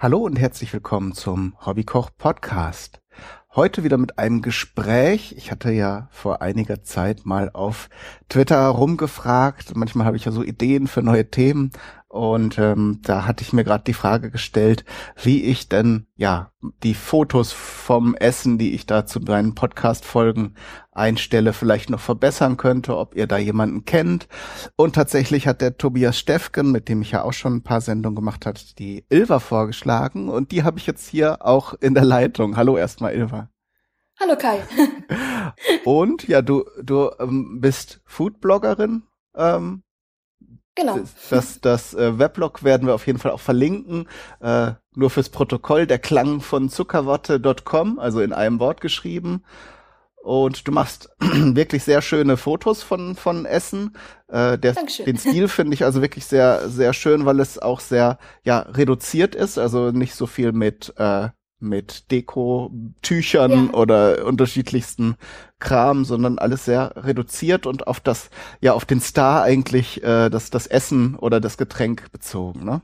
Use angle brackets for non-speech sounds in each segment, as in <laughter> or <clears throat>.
Hallo und herzlich willkommen zum Hobbykoch Podcast. Heute wieder mit einem Gespräch. Ich hatte ja vor einiger Zeit mal auf Twitter rumgefragt. Manchmal habe ich ja so Ideen für neue Themen und ähm, da hatte ich mir gerade die Frage gestellt, wie ich denn ja die Fotos vom Essen, die ich da zu meinen Podcast-Folgen einstelle, vielleicht noch verbessern könnte, ob ihr da jemanden kennt. Und tatsächlich hat der Tobias Steffgen, mit dem ich ja auch schon ein paar Sendungen gemacht hat, die Ilva vorgeschlagen. Und die habe ich jetzt hier auch in der Leitung. Hallo erstmal, Ilva. Hallo Kai. <laughs> Und ja, du, du ähm, bist Foodbloggerin. Ähm, Genau. Das, das äh, Weblog werden wir auf jeden Fall auch verlinken. Äh, nur fürs Protokoll, der Klang von zuckerwatte.com, also in einem Wort geschrieben. Und du machst <clears throat> wirklich sehr schöne Fotos von, von Essen. Äh, der, den <laughs> Stil finde ich also wirklich sehr, sehr schön, weil es auch sehr ja, reduziert ist. Also nicht so viel mit äh, mit Deko-Tüchern ja. oder unterschiedlichsten Kram, sondern alles sehr reduziert und auf das, ja, auf den Star eigentlich äh, das, das Essen oder das Getränk bezogen, ne?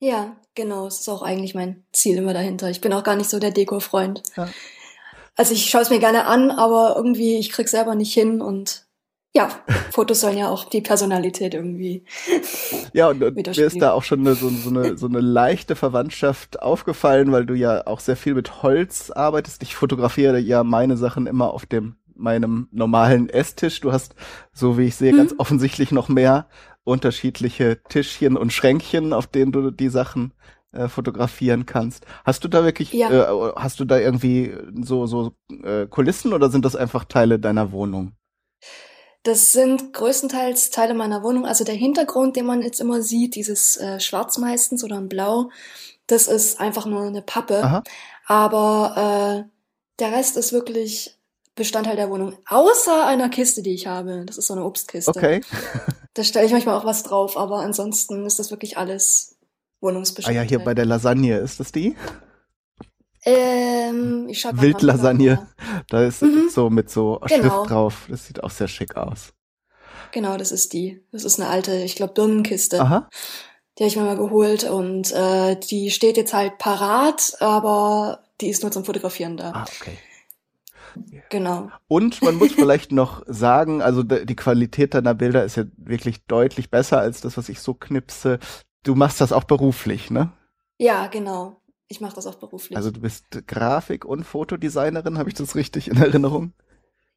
Ja, genau. Es ist auch eigentlich mein Ziel immer dahinter. Ich bin auch gar nicht so der Deko-Freund. Ja. Also ich schaue es mir gerne an, aber irgendwie, ich krieg's selber nicht hin und ja, <laughs> Fotos sollen ja auch die Personalität irgendwie. Ja, und, und mir ist da auch schon eine, so, so, eine, so eine leichte Verwandtschaft aufgefallen, weil du ja auch sehr viel mit Holz arbeitest. Ich fotografiere ja meine Sachen immer auf dem meinem normalen Esstisch. Du hast, so wie ich sehe, hm. ganz offensichtlich noch mehr unterschiedliche Tischchen und Schränkchen, auf denen du die Sachen äh, fotografieren kannst. Hast du da wirklich, ja. äh, hast du da irgendwie so so äh, Kulissen oder sind das einfach Teile deiner Wohnung? Das sind größtenteils Teile meiner Wohnung. Also der Hintergrund, den man jetzt immer sieht, dieses äh, Schwarz meistens oder ein Blau, das ist einfach nur eine Pappe. Aha. Aber äh, der Rest ist wirklich Bestandteil der Wohnung. Außer einer Kiste, die ich habe. Das ist so eine Obstkiste. Okay. da stelle ich manchmal auch was drauf, aber ansonsten ist das wirklich alles Wohnungsbestandteil. Ah ja, hier bei der Lasagne, ist das die? Ähm, ich schau Wildlasagne. Da ist mhm. so mit so Schrift genau. drauf. Das sieht auch sehr schick aus. Genau, das ist die. Das ist eine alte, ich glaube, Birnenkiste. Aha. Die habe ich mir mal geholt und äh, die steht jetzt halt parat, aber die ist nur zum Fotografieren da. Ah, okay. Genau. Und man muss vielleicht noch sagen, also die Qualität deiner Bilder ist ja wirklich deutlich besser als das, was ich so knipse. Du machst das auch beruflich, ne? Ja, genau. Ich mache das auch beruflich. Also du bist Grafik- und Fotodesignerin, habe ich das richtig in Erinnerung?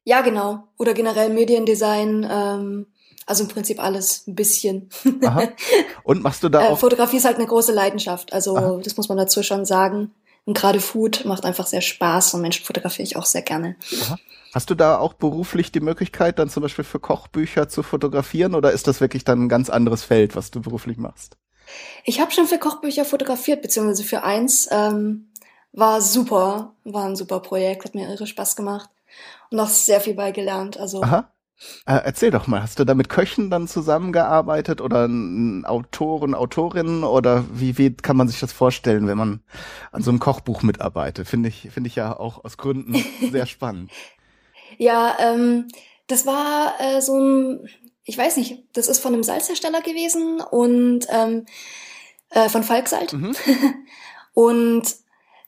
Ja, genau. Oder generell Mediendesign, ähm, also im Prinzip alles ein bisschen. Aha. Und machst du da <laughs> äh, auch? Fotografie ist halt eine große Leidenschaft, also Aha. das muss man dazu schon sagen. Und gerade Food macht einfach sehr Spaß und Menschen fotografiere ich auch sehr gerne. Aha. Hast du da auch beruflich die Möglichkeit, dann zum Beispiel für Kochbücher zu fotografieren oder ist das wirklich dann ein ganz anderes Feld, was du beruflich machst? Ich habe schon für Kochbücher fotografiert, beziehungsweise für eins. Ähm, war super, war ein super Projekt, hat mir irre Spaß gemacht und auch sehr viel beigelernt. Also Aha. Äh, erzähl doch mal, hast du da mit Köchen dann zusammengearbeitet oder Autoren, Autorinnen oder wie, wie kann man sich das vorstellen, wenn man an so einem Kochbuch mitarbeitet? Finde ich, finde ich ja auch aus Gründen <laughs> sehr spannend. Ja, ähm, das war äh, so ein, ich weiß nicht, das ist von einem Salzhersteller gewesen und ähm, äh, von Falksalt. Mhm. <laughs> und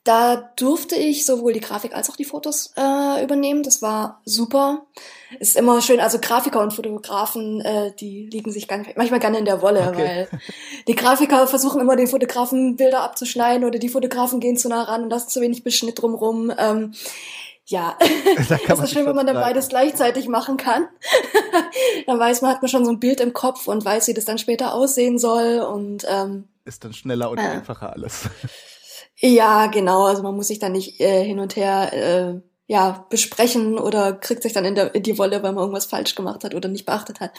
da durfte ich sowohl die Grafik als auch die Fotos äh, übernehmen. Das war super. Ist immer schön, also Grafiker und Fotografen, äh, die liegen sich ganz, manchmal gerne in der Wolle, okay. weil die Grafiker versuchen immer den Fotografen Bilder abzuschneiden oder die Fotografen gehen zu nah ran und lassen zu wenig Beschnitt drumrum. Ähm, ja, da <laughs> das ist schön, wenn man dann beides gleichzeitig machen kann. <laughs> dann weiß man, hat man schon so ein Bild im Kopf und weiß, wie das dann später aussehen soll und ähm, ist dann schneller und äh, einfacher alles. <laughs> ja, genau. Also man muss sich dann nicht äh, hin und her äh, ja besprechen oder kriegt sich dann in, der, in die Wolle, weil man irgendwas falsch gemacht hat oder nicht beachtet hat.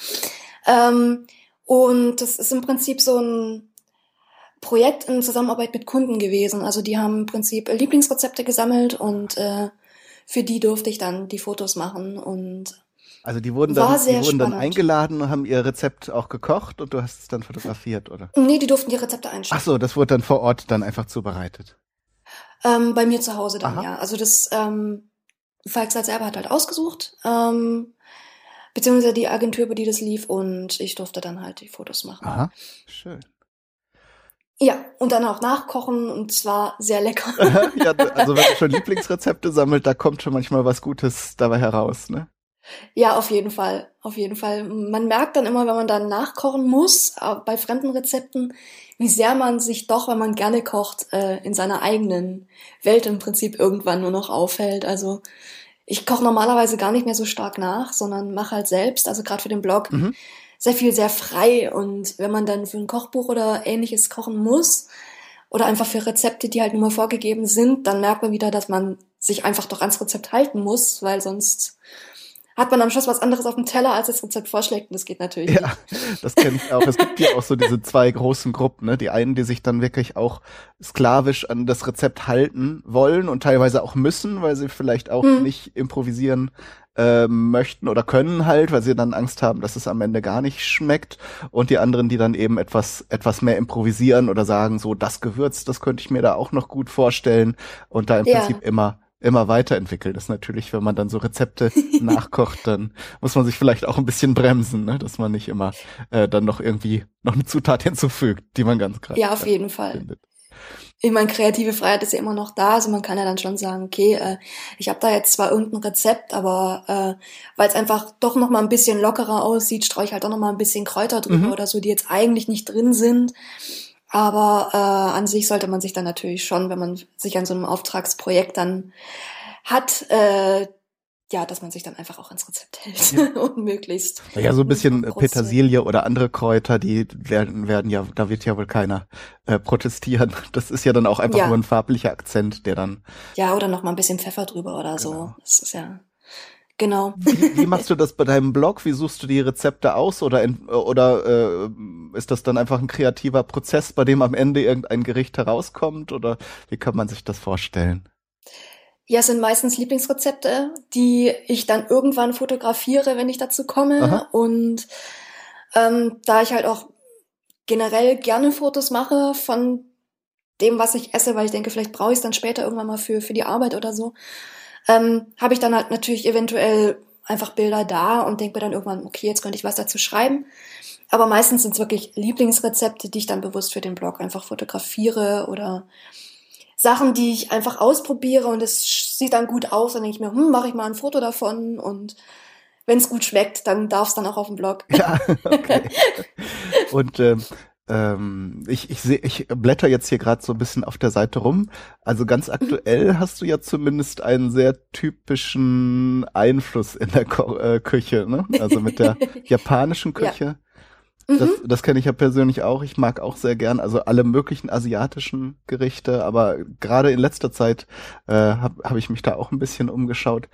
Ähm, und das ist im Prinzip so ein Projekt in Zusammenarbeit mit Kunden gewesen. Also die haben im Prinzip Lieblingsrezepte gesammelt und äh, für die durfte ich dann die Fotos machen und also die wurden dann, die wurden dann eingeladen und haben ihr Rezept auch gekocht und du hast es dann fotografiert, oder? Nee, die durften die Rezepte einschicken. Ach so, das wurde dann vor Ort dann einfach zubereitet. Ähm, bei mir zu Hause dann, Aha. ja. Also das ähm, Falksalt selber hat halt ausgesucht, ähm, beziehungsweise die Agentur, über die das lief und ich durfte dann halt die Fotos machen. Aha, schön. Ja, und dann auch nachkochen und zwar sehr lecker. <laughs> ja, <laughs> also wenn man schon Lieblingsrezepte sammelt, da kommt schon manchmal was Gutes dabei heraus, ne? Ja, auf jeden Fall, auf jeden Fall. Man merkt dann immer, wenn man dann nachkochen muss, äh, bei fremden Rezepten, wie sehr man sich doch, wenn man gerne kocht, äh, in seiner eigenen Welt im Prinzip irgendwann nur noch aufhält. Also ich koche normalerweise gar nicht mehr so stark nach, sondern mache halt selbst, also gerade für den Blog, mhm. Sehr viel sehr frei. Und wenn man dann für ein Kochbuch oder ähnliches kochen muss, oder einfach für Rezepte, die halt nur mal vorgegeben sind, dann merkt man wieder, dass man sich einfach doch ans Rezept halten muss, weil sonst hat man am Schluss was anderes auf dem Teller, als das Rezept vorschlägt. Und das geht natürlich ja, nicht. das kenne ich auch. Es gibt ja auch so diese zwei großen Gruppen, ne? Die einen, die sich dann wirklich auch sklavisch an das Rezept halten wollen und teilweise auch müssen, weil sie vielleicht auch hm. nicht improvisieren äh, möchten oder können halt, weil sie dann Angst haben, dass es am Ende gar nicht schmeckt. Und die anderen, die dann eben etwas, etwas mehr improvisieren oder sagen, so das Gewürz, das könnte ich mir da auch noch gut vorstellen und da im ja. Prinzip immer immer weiterentwickelt. Das ist natürlich, wenn man dann so Rezepte <laughs> nachkocht, dann muss man sich vielleicht auch ein bisschen bremsen, ne? dass man nicht immer äh, dann noch irgendwie noch eine Zutat hinzufügt, die man ganz gerade Ja, auf jeden Fall. Findet. Ich meine, kreative Freiheit ist ja immer noch da, also man kann ja dann schon sagen, okay, äh, ich habe da jetzt zwar irgendein Rezept, aber äh, weil es einfach doch noch mal ein bisschen lockerer aussieht, streue ich halt auch noch mal ein bisschen Kräuter drüber mhm. oder so, die jetzt eigentlich nicht drin sind. Aber äh, an sich sollte man sich dann natürlich schon, wenn man sich an so einem Auftragsprojekt dann hat, äh, ja, dass man sich dann einfach auch ans Rezept hält ja. <laughs> und möglichst. Ja, so ein bisschen Petersilie oder andere Kräuter, die werden, werden ja, da wird ja wohl keiner äh, protestieren. <laughs> Das ist ja dann auch einfach ja. nur ein farblicher Akzent, der dann. Ja, oder noch mal ein bisschen Pfeffer drüber oder genau. so. Das ist ja. Genau. Wie, wie, machst du das bei deinem Blog? Wie suchst du die Rezepte aus oder in, oder äh, ist das dann einfach ein kreativer Prozess, bei dem am Ende irgendein Gericht herauskommt oder wie kann man sich das vorstellen? Ja, es sind meistens Lieblingsrezepte, die ich dann irgendwann fotografiere, wenn ich dazu komme. Aha. Und ähm, da ich halt auch generell gerne Fotos mache von dem, was ich esse, weil ich denke, vielleicht brauche ich es dann später irgendwann mal für, für die Arbeit oder so, ähm, habe ich dann halt natürlich eventuell einfach Bilder da und denke mir dann irgendwann, okay, jetzt könnte ich was dazu schreiben. Aber meistens sind es wirklich Lieblingsrezepte, die ich dann bewusst für den Blog einfach fotografiere oder Sachen, die ich einfach ausprobiere und es sieht dann gut aus, dann denke ich mir, hm, mache ich mal ein Foto davon und wenn es gut schmeckt, dann darf es dann auch auf dem Blog. <laughs> Ja, okay. und ähm, ähm, ich, ich, seh, ich blätter jetzt hier gerade so ein bisschen auf der Seite rum. Also ganz aktuell hast du ja zumindest einen sehr typischen Einfluss in der Ko äh, Küche, ne? Also mit der <laughs> japanischen Küche. Ja. Das, mhm. das kenne ich ja persönlich auch. Ich mag auch sehr gern, also alle möglichen asiatischen Gerichte, aber gerade in letzter Zeit äh, habe hab ich mich da auch ein bisschen umgeschaut.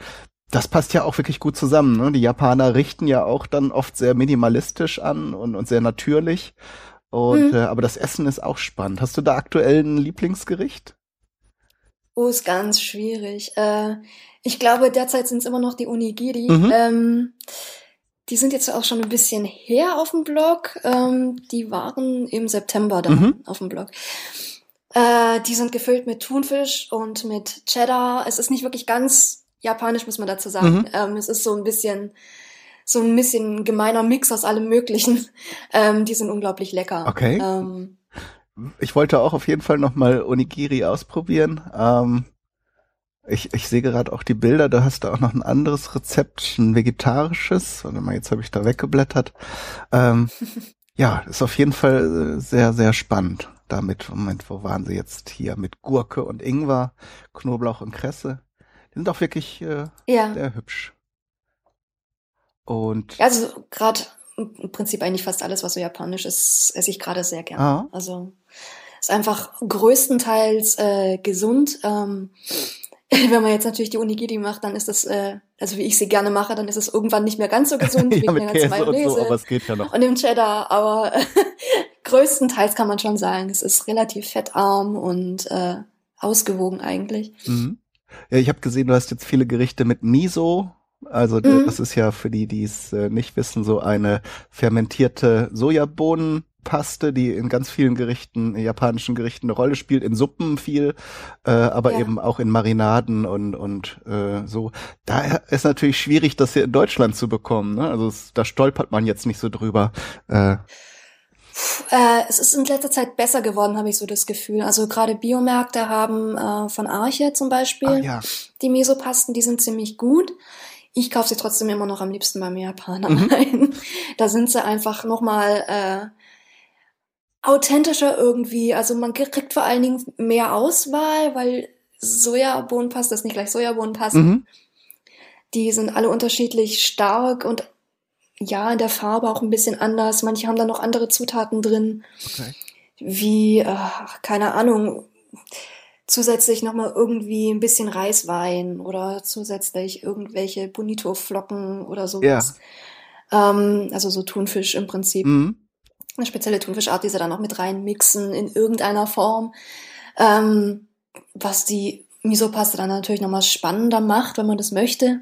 Das passt ja auch wirklich gut zusammen. Ne? Die Japaner richten ja auch dann oft sehr minimalistisch an und, und sehr natürlich. Und, mhm. äh, aber das Essen ist auch spannend. Hast du da aktuell ein Lieblingsgericht? Oh, ist ganz schwierig. Äh, ich glaube, derzeit sind es immer noch die Onigiri. Mhm. Ähm, die sind jetzt auch schon ein bisschen her auf dem Blog. Ähm, die waren im September da mhm. auf dem Blog. Äh, die sind gefüllt mit Thunfisch und mit Cheddar. Es ist nicht wirklich ganz japanisch, muss man dazu sagen. Mhm. Ähm, es ist so ein bisschen so ein bisschen gemeiner Mix aus allem Möglichen. <laughs> Ähm, die sind unglaublich lecker. Okay. Ähm, ich wollte auch auf jeden Fall nochmal Onigiri ausprobieren. Ähm, ich, ich sehe gerade auch die Bilder, da hast du auch noch ein anderes Rezept, ein vegetarisches. Warte mal, jetzt habe ich da weggeblättert. Ähm, <laughs> ja, ist auf jeden Fall äh, sehr, sehr spannend. Damit, Moment, wo waren sie jetzt hier? Mit Gurke und Ingwer, Knoblauch und Kresse. Die sind auch wirklich äh, ja. sehr hübsch. Und also gerade im Prinzip eigentlich fast alles, was so japanisch ist, esse ich gerade sehr gern. Ah. Also ist einfach größtenteils äh, gesund. Ähm, <laughs> wenn man jetzt natürlich die Onigiri macht, dann ist das, äh, also wie ich sie gerne mache, dann ist es irgendwann nicht mehr ganz so gesund <laughs> ja, mit Käse Mayonnaise und, so, aber es geht ja noch. und dem Cheddar. Aber äh, <laughs> größtenteils kann man schon sagen, es ist relativ fettarm und äh, ausgewogen eigentlich. Mhm. Ja, ich habe gesehen, du hast jetzt viele Gerichte mit Miso also mhm. das ist ja für die, die es äh, nicht wissen, so eine fermentierte Sojabohnenpaste, die in ganz vielen Gerichten, japanischen Gerichten eine Rolle spielt, in Suppen viel, äh, aber ja. eben auch in Marinaden und und äh, so. Da ist natürlich schwierig, das hier in Deutschland zu bekommen. Ne? Also es, da stolpert man jetzt nicht so drüber. Äh, Äh, es ist in letzter Zeit besser geworden, habe ich so das Gefühl. Also gerade Biomärkte haben äh, von Arche zum Beispiel Ah, ja. die Mesopasten, die sind ziemlich gut. Ich kaufe sie trotzdem immer noch am liebsten beim Japaner Mhm. <laughs> ein. Da sind sie einfach nochmal äh, authentischer irgendwie. Also man kriegt vor allen Dingen mehr Auswahl, weil Sojabohnenpasta ist nicht gleich Sojabohnenpasta. Mhm. Die sind alle unterschiedlich stark und ja, in der Farbe auch ein bisschen anders. Manche haben da noch andere Zutaten drin, Okay. wie, äh, keine Ahnung, zusätzlich nochmal irgendwie ein bisschen Reiswein oder zusätzlich irgendwelche Bonito-Flocken oder sowas. Ähm, also so Thunfisch im Prinzip. Mhm. Eine spezielle Thunfischart, die sie dann noch mit reinmixen in irgendeiner Form. Ähm, was die Misopaste dann natürlich nochmal spannender macht, wenn man das möchte.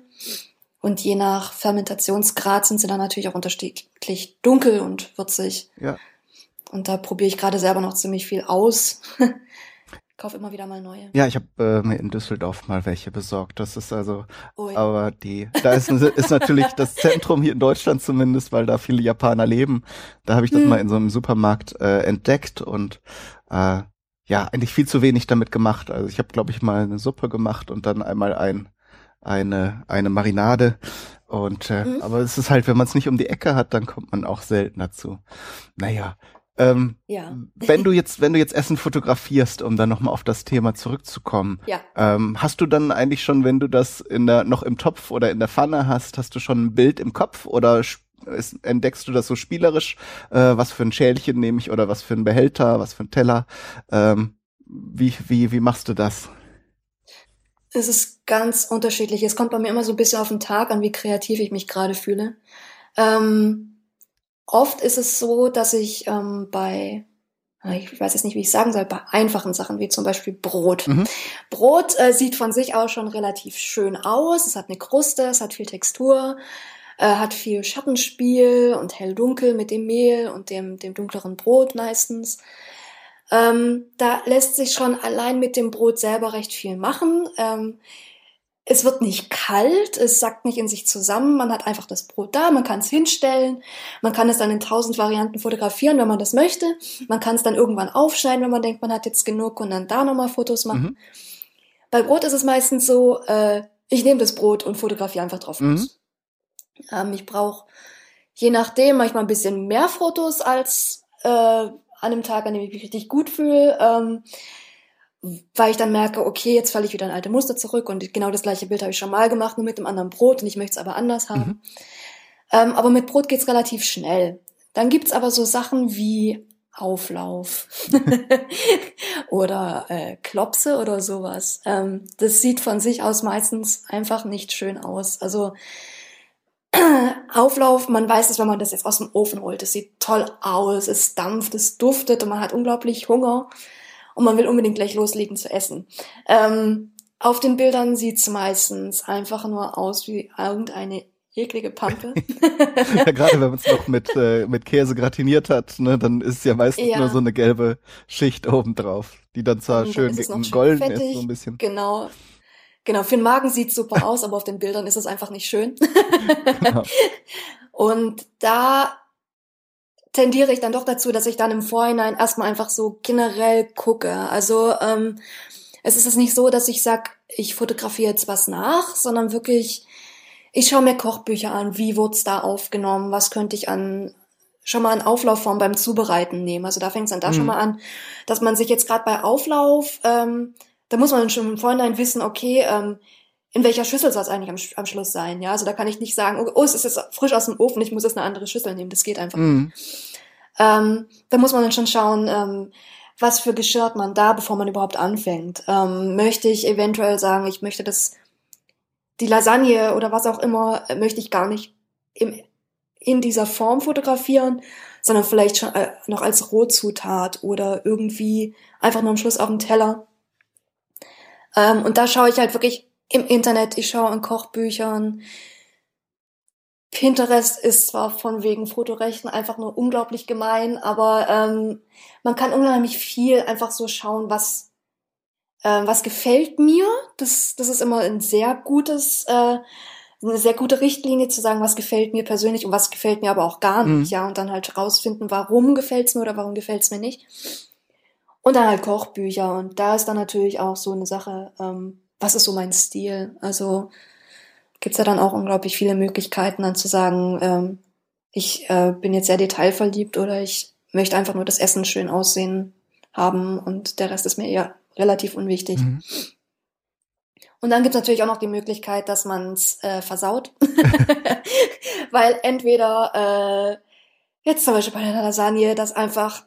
Und je nach Fermentationsgrad sind sie dann natürlich auch unterschiedlich dunkel und würzig. Ja. Und da probiere ich gerade selber noch ziemlich viel aus. <laughs> Kauf immer wieder mal neue. Ja, ich habe äh, mir in Düsseldorf mal welche besorgt. Das ist also, ja. aber die, da ist, ist natürlich das <laughs> Zentrum hier in Deutschland zumindest, weil da viele Japaner leben. Da habe ich das Hm. mal in so einem Supermarkt äh, entdeckt und äh, ja, eigentlich viel zu wenig damit gemacht. Also ich habe, glaube ich, mal eine Suppe gemacht und dann einmal ein, eine, eine Marinade. Und äh, Mhm. aber es ist halt, wenn man es nicht um die Ecke hat, dann kommt man auch selten dazu. Naja. Ähm, Ja. wenn du jetzt, wenn du jetzt Essen fotografierst, um dann nochmal auf das Thema zurückzukommen, Ja. ähm, hast du dann eigentlich schon, wenn du das in der, noch im Topf oder in der Pfanne hast, hast du schon ein Bild im Kopf oder ist, entdeckst du das so spielerisch, äh, was für ein Schälchen nehme ich oder was für ein Behälter, was für ein Teller? Ähm, wie, wie, wie machst du das? Es ist ganz unterschiedlich. Es kommt bei mir immer so ein bisschen auf den Tag an, wie kreativ ich mich gerade fühle. Ähm, oft ist es so, dass ich ähm, bei, ich weiß jetzt nicht, wie ich sagen soll, bei einfachen Sachen wie zum Beispiel Brot. Mhm. Brot äh, sieht von sich aus schon relativ schön aus. Es hat eine Kruste, es hat viel Textur, äh, hat viel Schattenspiel und hell-dunkel mit dem Mehl und dem, dem dunkleren Brot meistens. Ähm, da lässt sich schon allein mit dem Brot selber recht viel machen. Ähm, es wird nicht kalt, es sackt nicht in sich zusammen, man hat einfach das Brot da, man kann es hinstellen, man kann es dann in tausend Varianten fotografieren, wenn man das möchte. Man kann es dann irgendwann aufschneiden, wenn man denkt, man hat jetzt genug und dann da nochmal Fotos machen. Mhm. Bei Brot ist es meistens so, äh, ich nehme das Brot und fotografiere einfach drauf Mhm. Ähm, ich brauche je nachdem manchmal ein bisschen mehr Fotos als äh, an einem Tag, an dem ich mich richtig gut fühle, ähm, weil ich dann merke, okay, jetzt falle ich wieder in alte Muster zurück und genau das gleiche Bild habe ich schon mal gemacht, nur mit einem anderen Brot und ich möchte es aber anders haben. Ähm, aber mit Brot geht's relativ schnell. Dann gibt's aber so Sachen wie Auflauf <laughs> oder äh, Klopse oder sowas. Ähm, das sieht von sich aus meistens einfach nicht schön aus. Also <clears throat> Auflauf, man weiß es, wenn man das jetzt aus dem Ofen holt. Es sieht toll aus, es dampft, es duftet und man hat unglaublich Hunger und man will unbedingt gleich loslegen zu essen. Ähm, auf den Bildern sieht's meistens einfach nur aus wie irgendeine eklige Pampe. <laughs> ja, gerade wenn man es noch mit, äh, mit Käse gratiniert hat, ne, dann ist es ja meistens Ja. nur so eine gelbe Schicht obendrauf, die dann zwar dann schön schön golden fettig. ist, so ein bisschen. Genau. Genau, für den Magen sieht's super aus, aber auf den Bildern ist es einfach nicht schön. <laughs> Genau. <laughs> Und da tendiere ich dann doch dazu, dass ich dann im Vorhinein erstmal einfach so generell gucke. Also ähm, es ist es nicht so, dass ich sag, ich fotografiere jetzt was nach, sondern wirklich, ich schaue mir Kochbücher an, wie wurd's da aufgenommen, was könnte ich an schon mal an Auflaufform beim Zubereiten nehmen. Also da fängt es dann da Mhm. schon mal an, dass man sich jetzt gerade bei Auflauf, ähm, da muss man schon im Vorhinein wissen, okay, ähm, in welcher Schüssel soll es eigentlich am, am Schluss sein? Ja, also da kann ich nicht sagen, oh, oh, es ist jetzt frisch aus dem Ofen, ich muss jetzt eine andere Schüssel nehmen. Das geht einfach Mhm. ähm, da muss man dann schon schauen, ähm, was für Geschirr hat man da, bevor man überhaupt anfängt. Ähm, möchte ich eventuell sagen, ich möchte das, die Lasagne oder was auch immer, äh, möchte ich gar nicht im, in dieser Form fotografieren, sondern vielleicht schon äh, noch als Rohzutat oder irgendwie einfach nur am Schluss auf dem Teller. Ähm, und da schaue ich halt wirklich im Internet, ich schaue in Kochbüchern, Pinterest ist zwar von wegen Fotorechten einfach nur unglaublich gemein, aber ähm, man kann unheimlich viel einfach so schauen, was ähm, was gefällt mir. Das das ist immer ein sehr gutes äh, eine sehr gute Richtlinie zu sagen, was gefällt mir persönlich und was gefällt mir aber auch gar nicht, mhm. ja, und dann halt rausfinden, warum gefällt's mir oder warum gefällt's mir nicht. Und dann halt Kochbücher und da ist dann natürlich auch so eine Sache, ähm, was ist so mein Stil? Also gibt's ja dann auch unglaublich viele Möglichkeiten, dann zu sagen, ähm, ich äh, bin jetzt sehr detailverliebt oder ich möchte einfach nur das Essen schön aussehen haben und der Rest ist mir eher relativ unwichtig. Mhm. Und dann gibt es natürlich auch noch die Möglichkeit, dass man es äh, versaut. <laughs> Weil entweder äh, jetzt zum Beispiel bei der Lasagne, dass einfach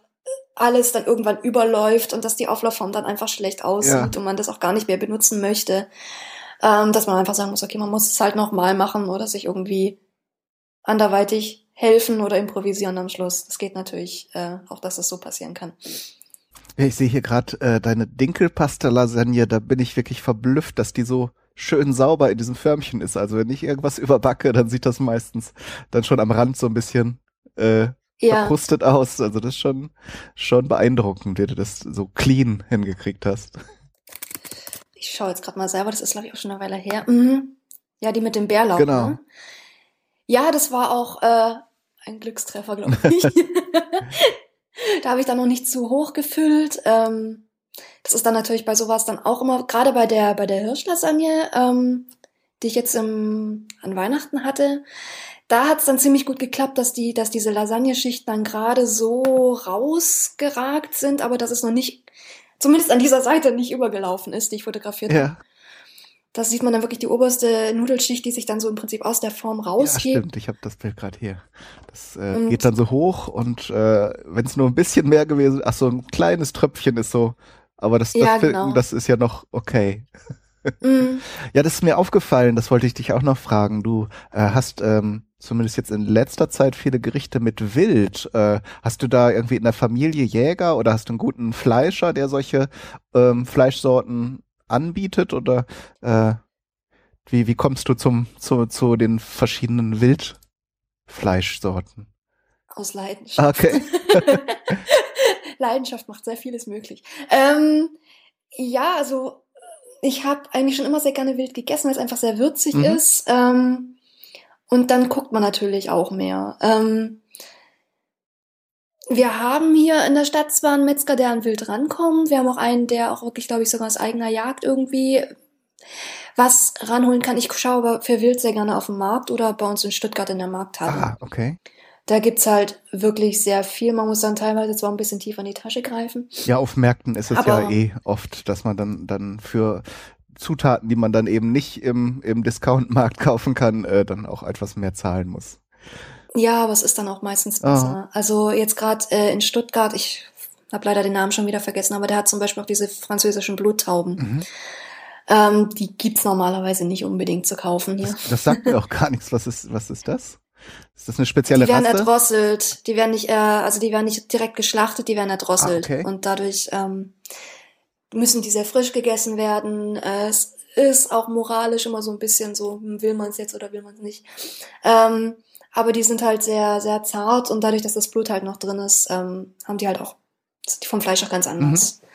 alles dann irgendwann überläuft und dass die Auflaufform dann einfach schlecht aussieht ja. und man das auch gar nicht mehr benutzen möchte. Ähm, dass man einfach sagen muss, okay, man muss es halt nochmal machen oder sich irgendwie anderweitig helfen oder improvisieren am Schluss. Das geht natürlich äh, auch, dass es so passieren kann. Ich sehe hier gerade äh, deine Dinkelpasta-Lasagne, da bin ich wirklich verblüfft, dass die so schön sauber in diesem Förmchen ist. Also wenn ich irgendwas <laughs> überbacke, dann sieht das meistens dann schon am Rand so ein bisschen äh, ja. verkrustet aus. Also das ist schon, schon beeindruckend, wie du das so clean hingekriegt hast. Ich schaue jetzt gerade mal selber, das ist glaube ich auch schon eine Weile her. Mhm. Ja, die mit dem Bärlauch. Genau. Ne? Ja, das war auch äh, ein Glückstreffer, glaube <laughs> ich. <laughs> Da habe ich dann noch nicht zu hoch gefüllt. Ähm, das ist dann natürlich bei sowas dann auch immer, gerade bei der, bei der Hirschlasagne, ähm, die ich jetzt im, an Weihnachten hatte, da hat es dann ziemlich gut geklappt, dass die, dass diese Lasagneschichten dann gerade so rausgeragt sind, aber dass es noch nicht, zumindest an dieser Seite nicht übergelaufen ist, die ich fotografiert ja. habe. Das sieht man dann wirklich die oberste Nudelschicht, die sich dann so im Prinzip aus der Form raushebt. Ja, stimmt. Ich habe das Bild gerade hier. Das äh, geht dann so hoch und äh, wenn es nur ein bisschen mehr gewesen, ach so ein kleines Tröpfchen ist so, aber das, das, ja, genau. das ist ja noch okay. Mm. <laughs> Ja, das ist mir aufgefallen. Das wollte ich dich auch noch fragen. Du äh, hast ähm, zumindest jetzt in letzter Zeit viele Gerichte mit Wild. Äh, hast du da irgendwie in der Familie Jäger oder hast du einen guten Fleischer, der solche ähm, Fleischsorten anbietet oder äh, wie, wie kommst du zum, zu, zu den verschiedenen Wildfleischsorten? Aus Leidenschaft. Okay. <laughs> Leidenschaft macht sehr vieles möglich. Ähm, ja, also ich habe eigentlich schon immer sehr gerne wild gegessen, weil es einfach sehr würzig mhm. ist. Ähm, und dann guckt man natürlich auch mehr. Ähm, wir haben hier in der Stadt zwar einen Metzger, der an Wild rankommt. Wir haben auch einen, der auch wirklich, glaube ich, sogar aus eigener Jagd irgendwie was ranholen kann. Ich schaue aber für Wild sehr gerne auf dem Markt oder bei uns in Stuttgart in der Markthalle. Ah, okay. Da gibt's halt wirklich sehr viel. Man muss dann teilweise zwar ein bisschen tiefer in die Tasche greifen. Ja, auf Märkten ist es aber ja eh oft, dass man dann, dann für Zutaten, die man dann eben nicht im, im Discount-Markt kaufen kann, äh, dann auch etwas mehr zahlen muss. Ja, aber es ist dann auch meistens besser. Oh. Also jetzt gerade äh, in Stuttgart, ich habe leider den Namen schon wieder vergessen, aber der hat zum Beispiel auch diese französischen Bluttauben. Mhm. Ähm, die gibt's normalerweise nicht unbedingt zu kaufen hier. Das, das sagt mir auch gar nichts. Was ist, was ist das? Ist das eine spezielle Die werden Rasse? erdrosselt. Die werden nicht, äh, also die werden nicht direkt geschlachtet, die werden erdrosselt. Ah, okay. Und dadurch ähm, müssen die sehr frisch gegessen werden. Es ist auch moralisch immer so ein bisschen so, hm, will man es jetzt oder will man es nicht. Ähm, aber die sind halt sehr, sehr zart und dadurch, dass das Blut halt noch drin ist, ähm, haben die halt auch, sind die vom Fleisch auch ganz anders. Mhm.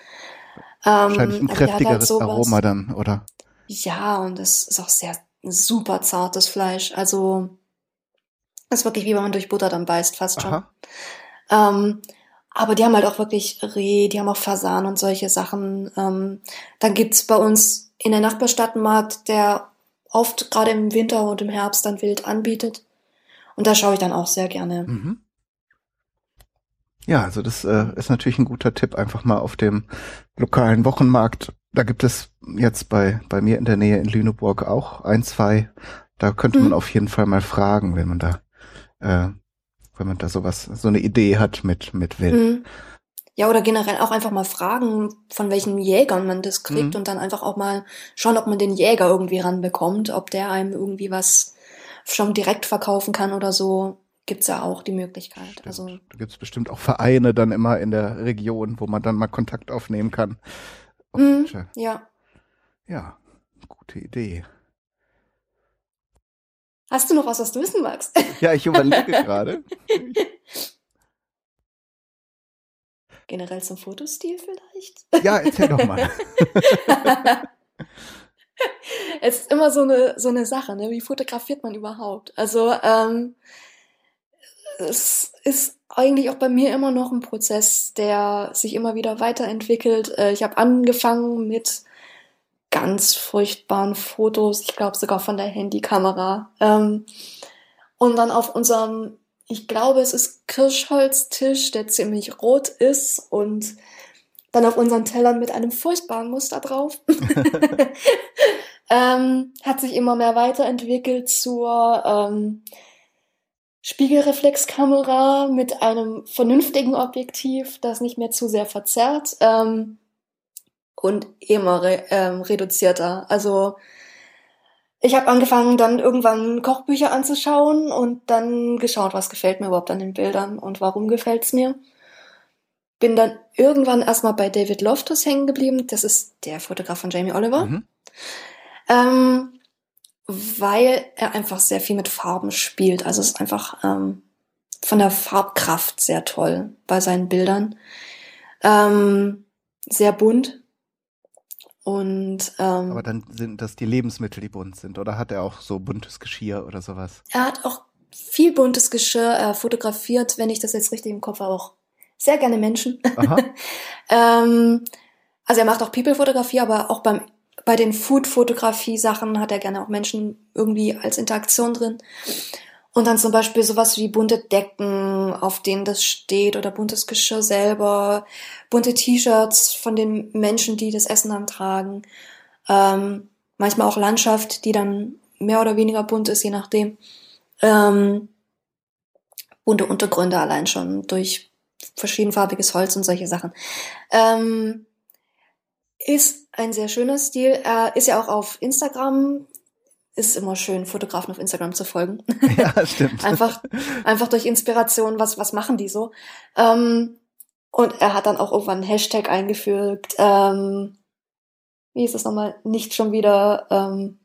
Ähm, Wahrscheinlich ein kräftigeres halt Aroma dann, oder? Ja, und es ist auch sehr super zartes Fleisch. Also, ist wirklich wie wenn man durch Butter dann beißt, fast schon. Ähm, aber die haben halt auch wirklich Reh, die haben auch Fasan und solche Sachen. Ähm, dann gibt's bei uns in der Nachbarstadt einen Markt, der oft gerade im Winter und im Herbst dann wild anbietet. Und da schaue ich dann auch sehr gerne. Mhm. Ja, also das äh, ist natürlich ein guter Tipp, einfach mal auf dem lokalen Wochenmarkt. Da gibt es jetzt bei, bei mir in der Nähe in Lüneburg auch ein, zwei. Da könnte mhm. man auf jeden Fall mal fragen, wenn man da, äh, wenn man da sowas, so eine Idee hat mit, mit Wild. Mhm. Ja, oder generell auch einfach mal fragen, von welchen Jägern man das kriegt mhm. und dann einfach auch mal schauen, ob man den Jäger irgendwie ranbekommt, ob der einem irgendwie was schon direkt verkaufen kann oder so, gibt's ja auch die Möglichkeit. Stimmt. Also da gibt's bestimmt auch Vereine dann immer in der Region, wo man dann mal Kontakt aufnehmen kann. Und, mm, ja. Ja, gute Idee. Hast du noch was, was du wissen magst? <laughs> Ja, ich überlege <laughs> gerade. Generell zum Fotostil vielleicht? Ja, erzähl doch mal. <laughs> es ist immer so eine, so eine Sache, ne? Wie fotografiert man überhaupt? Also, ähm, es ist eigentlich auch bei mir immer noch ein Prozess, der sich immer wieder weiterentwickelt. Äh, ich habe angefangen mit ganz furchtbaren Fotos, ich glaube sogar von der Handykamera. Ähm, und dann auf unserem, ich glaube, es ist Kirschholztisch, der ziemlich rot ist und dann auf unseren Tellern mit einem furchtbaren Muster drauf. <laughs> ähm, hat sich immer mehr weiterentwickelt zur ähm, Spiegelreflexkamera mit einem vernünftigen Objektiv, das nicht mehr zu sehr verzerrt ähm, und immer re ähm, reduzierter. Also ich habe angefangen, dann irgendwann Kochbücher anzuschauen und dann geschaut, was gefällt mir überhaupt an den Bildern und warum gefällt's mir. Bin dann irgendwann erstmal bei David Loftus hängen geblieben. Das ist der Fotograf von Jamie Oliver. Mhm. Ähm, weil er einfach sehr viel mit Farben spielt. Also es ist einfach ähm, von der Farbkraft sehr toll bei seinen Bildern. Ähm, sehr bunt. Und ähm, aber dann sind das die Lebensmittel, die bunt sind, oder hat er auch so buntes Geschirr oder sowas? Er hat auch viel buntes Geschirr er fotografiert, wenn ich das jetzt richtig im Kopf habe, auch sehr gerne Menschen. <laughs> ähm, also er macht auch People-Fotografie, aber auch beim bei den Food-Fotografie-Sachen hat er gerne auch Menschen irgendwie als Interaktion drin. Und dann zum Beispiel sowas wie bunte Decken, auf denen das steht, oder buntes Geschirr selber, bunte T-Shirts von den Menschen, die das Essen dann tragen. Ähm, manchmal auch Landschaft, die dann mehr oder weniger bunt ist, je nachdem. Ähm, bunte Untergründe allein schon durch verschiedenfarbiges Holz und solche Sachen. Ähm, ist ein sehr schöner Stil. Er ist ja auch auf Instagram. Ist immer schön, Fotografen auf Instagram zu folgen. <laughs> Ja, stimmt. einfach, einfach durch Inspiration, was, was machen die so? Ähm, und er hat dann auch irgendwann einen Hashtag eingefügt. Ähm, wie ist das nochmal? Nicht schon wieder. Ähm,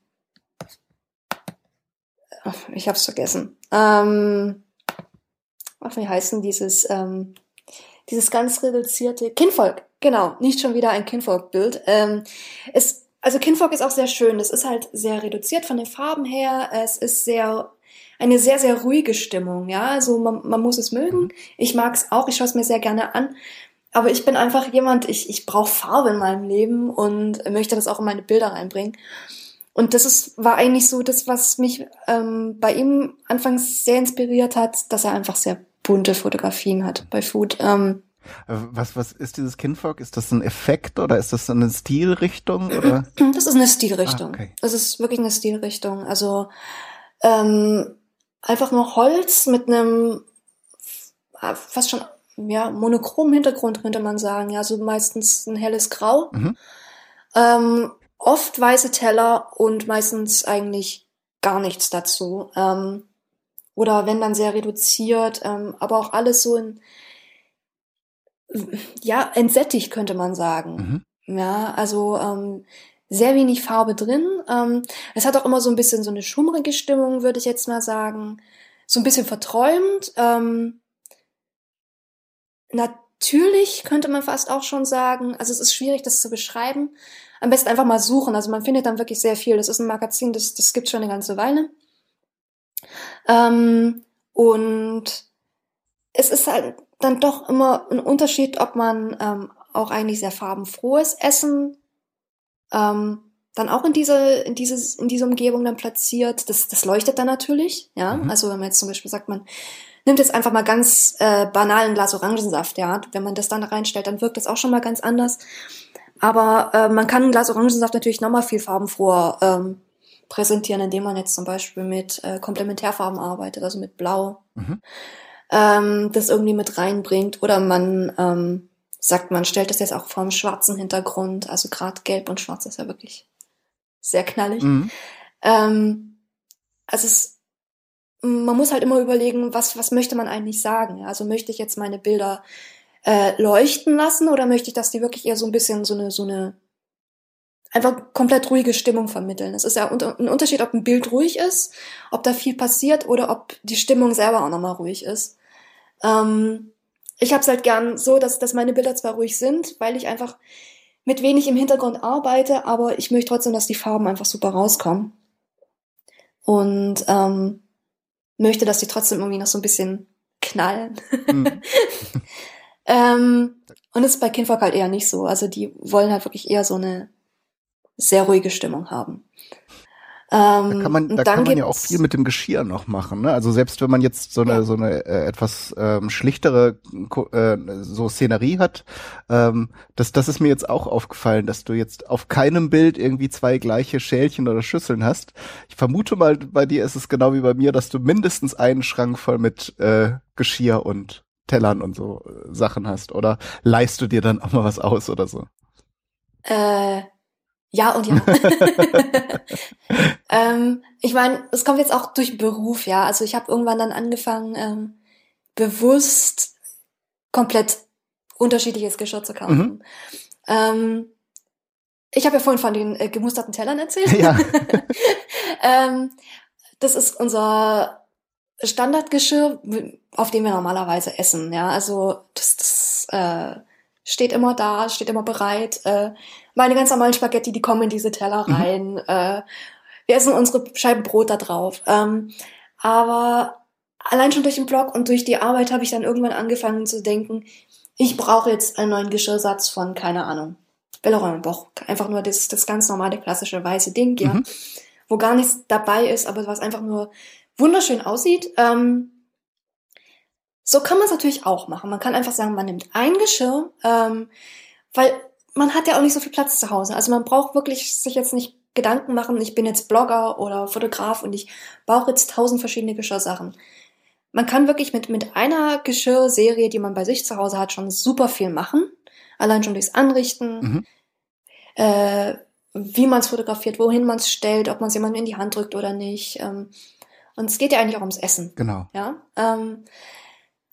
ich hab's vergessen. Ähm, ach, wie heißt denn dieses? Ähm, dieses ganz reduzierte Kinfolg, genau, nicht schon wieder ein Kinfolg-Bild. Ähm, es, also Kinfolg ist auch sehr schön. Es ist halt sehr reduziert von den Farben her. Es ist sehr eine sehr sehr ruhige Stimmung. Ja, also man, man muss es mögen. Ich mag es auch. Ich schaue es mir sehr gerne an. Aber ich bin einfach jemand. Ich ich brauche Farbe in meinem Leben und möchte das auch in meine Bilder reinbringen. Und das ist, war eigentlich so das, was mich ähm, bei ihm anfangs sehr inspiriert hat, dass er einfach sehr bunte Fotografien hat bei Food. Ähm, was, was ist dieses Kinfolk? Ist das ein Effekt oder ist das eine Stilrichtung? Oder? <clears throat> Das ist eine Stilrichtung. Ah, okay. Das ist wirklich eine Stilrichtung. Also ähm, einfach nur Holz mit einem fast schon ja monochromen Hintergrund könnte man sagen. Ja, so meistens ein helles Grau. Mhm. Ähm, oft weiße Teller und meistens eigentlich gar nichts dazu. Ähm, oder wenn dann sehr reduziert, ähm, aber auch alles so in, ja, entsättigt könnte man sagen. Mhm. Ja, also ähm, sehr wenig Farbe drin. Ähm, es hat auch immer so ein bisschen so eine schummrige Stimmung, würde ich jetzt mal sagen. So ein bisschen verträumt. Ähm, natürlich könnte man fast auch schon sagen, also es ist schwierig, das zu beschreiben. Am besten einfach mal suchen. Also man findet dann wirklich sehr viel. Das ist ein Magazin, das, das gibt schon eine ganze Weile. Ähm, und es ist halt dann doch immer ein Unterschied, ob man ähm, auch eigentlich sehr farbenfrohes Essen ähm, dann auch in diese, in dieses, in diese Umgebung dann platziert. Das, das leuchtet dann natürlich, ja. Mhm. Also wenn man jetzt zum Beispiel sagt, man nimmt jetzt einfach mal ganz äh, banalen Glas Orangensaft, ja. Wenn man das dann reinstellt, dann wirkt das auch schon mal ganz anders. Aber äh, man kann ein Glas Orangensaft natürlich nochmal viel farbenfroher ähm, präsentieren, indem man jetzt zum Beispiel mit äh, Komplementärfarben arbeitet, also mit Blau, mhm. Ähm, das irgendwie mit reinbringt. Oder man ähm, sagt, man stellt das jetzt auch vor einem schwarzen Hintergrund. Also gerade Gelb und Schwarz ist ja wirklich sehr knallig. Mhm. Ähm, also es, man muss halt immer überlegen, was, was möchte man eigentlich sagen. Also möchte ich jetzt meine Bilder äh, leuchten lassen oder möchte ich, dass die wirklich eher so ein bisschen so eine, so eine einfach komplett ruhige Stimmung vermitteln. Es ist ja ein Unterschied, ob ein Bild ruhig ist, ob da viel passiert oder ob die Stimmung selber auch nochmal ruhig ist. Ähm, ich habe es halt gern so, dass, dass meine Bilder zwar ruhig sind, weil ich einfach mit wenig im Hintergrund arbeite, aber ich möchte trotzdem, dass die Farben einfach super rauskommen. Und ähm, möchte, dass die trotzdem irgendwie noch so ein bisschen knallen. Mhm. <laughs> ähm, und das ist bei Kinfolk halt eher nicht so. Also die wollen halt wirklich eher so eine sehr ruhige Stimmung haben. Ähm, da kann man, da kann man ja auch viel mit dem Geschirr noch machen. Ne? Also selbst wenn man jetzt so eine ja. so eine äh, etwas ähm, schlichtere äh, so Szenerie hat, ähm, das das ist mir jetzt auch aufgefallen, dass du jetzt auf keinem Bild irgendwie zwei gleiche Schälchen oder Schüsseln hast. Ich vermute mal, bei dir ist es genau wie bei mir, dass du mindestens einen Schrank voll mit äh, Geschirr und Tellern und so äh, Sachen hast. Oder leihst du dir dann auch mal was aus oder so? Äh, ja und ja. <laughs> ähm, ich meine, es kommt jetzt auch durch Beruf, ja. Also ich habe irgendwann dann angefangen, ähm, bewusst komplett unterschiedliches Geschirr zu kaufen. Mhm. Ähm, ich habe ja vorhin von den äh, gemusterten Tellern erzählt. Ja. <laughs> ähm, das ist unser Standardgeschirr, auf dem wir normalerweise essen. Ja, also das, das äh, steht immer da, steht immer bereit. Äh, meine ganz normalen Spaghetti, die kommen in diese Teller mhm. rein. Mhm. Äh, wir essen unsere Scheiben Brot da drauf. Ähm, aber allein schon durch den Blog und durch die Arbeit habe ich dann irgendwann angefangen zu denken, ich brauche jetzt einen neuen Geschirrsatz von, keine Ahnung, Bellerin Boch. Einfach nur das, das ganz normale, klassische weiße Ding, ja. Mhm. Wo gar nichts dabei ist, aber was einfach nur wunderschön aussieht. Ähm, so kann man es natürlich auch machen. Man kann einfach sagen, man nimmt ein Geschirr, ähm, weil man hat ja auch nicht so viel Platz zu Hause. Also man braucht wirklich sich jetzt nicht Gedanken machen, ich bin jetzt Blogger oder Fotograf und ich brauche jetzt tausend verschiedene Geschirrsachen. Man kann wirklich mit, mit einer Geschirrserie, die man bei sich zu Hause hat, schon super viel machen. Allein schon durchs Anrichten, mhm. äh, wie man es fotografiert, wohin man es stellt, ob man es jemandem in die Hand drückt oder nicht. Ähm, und es geht ja eigentlich auch ums Essen. Genau. Ja. Ähm,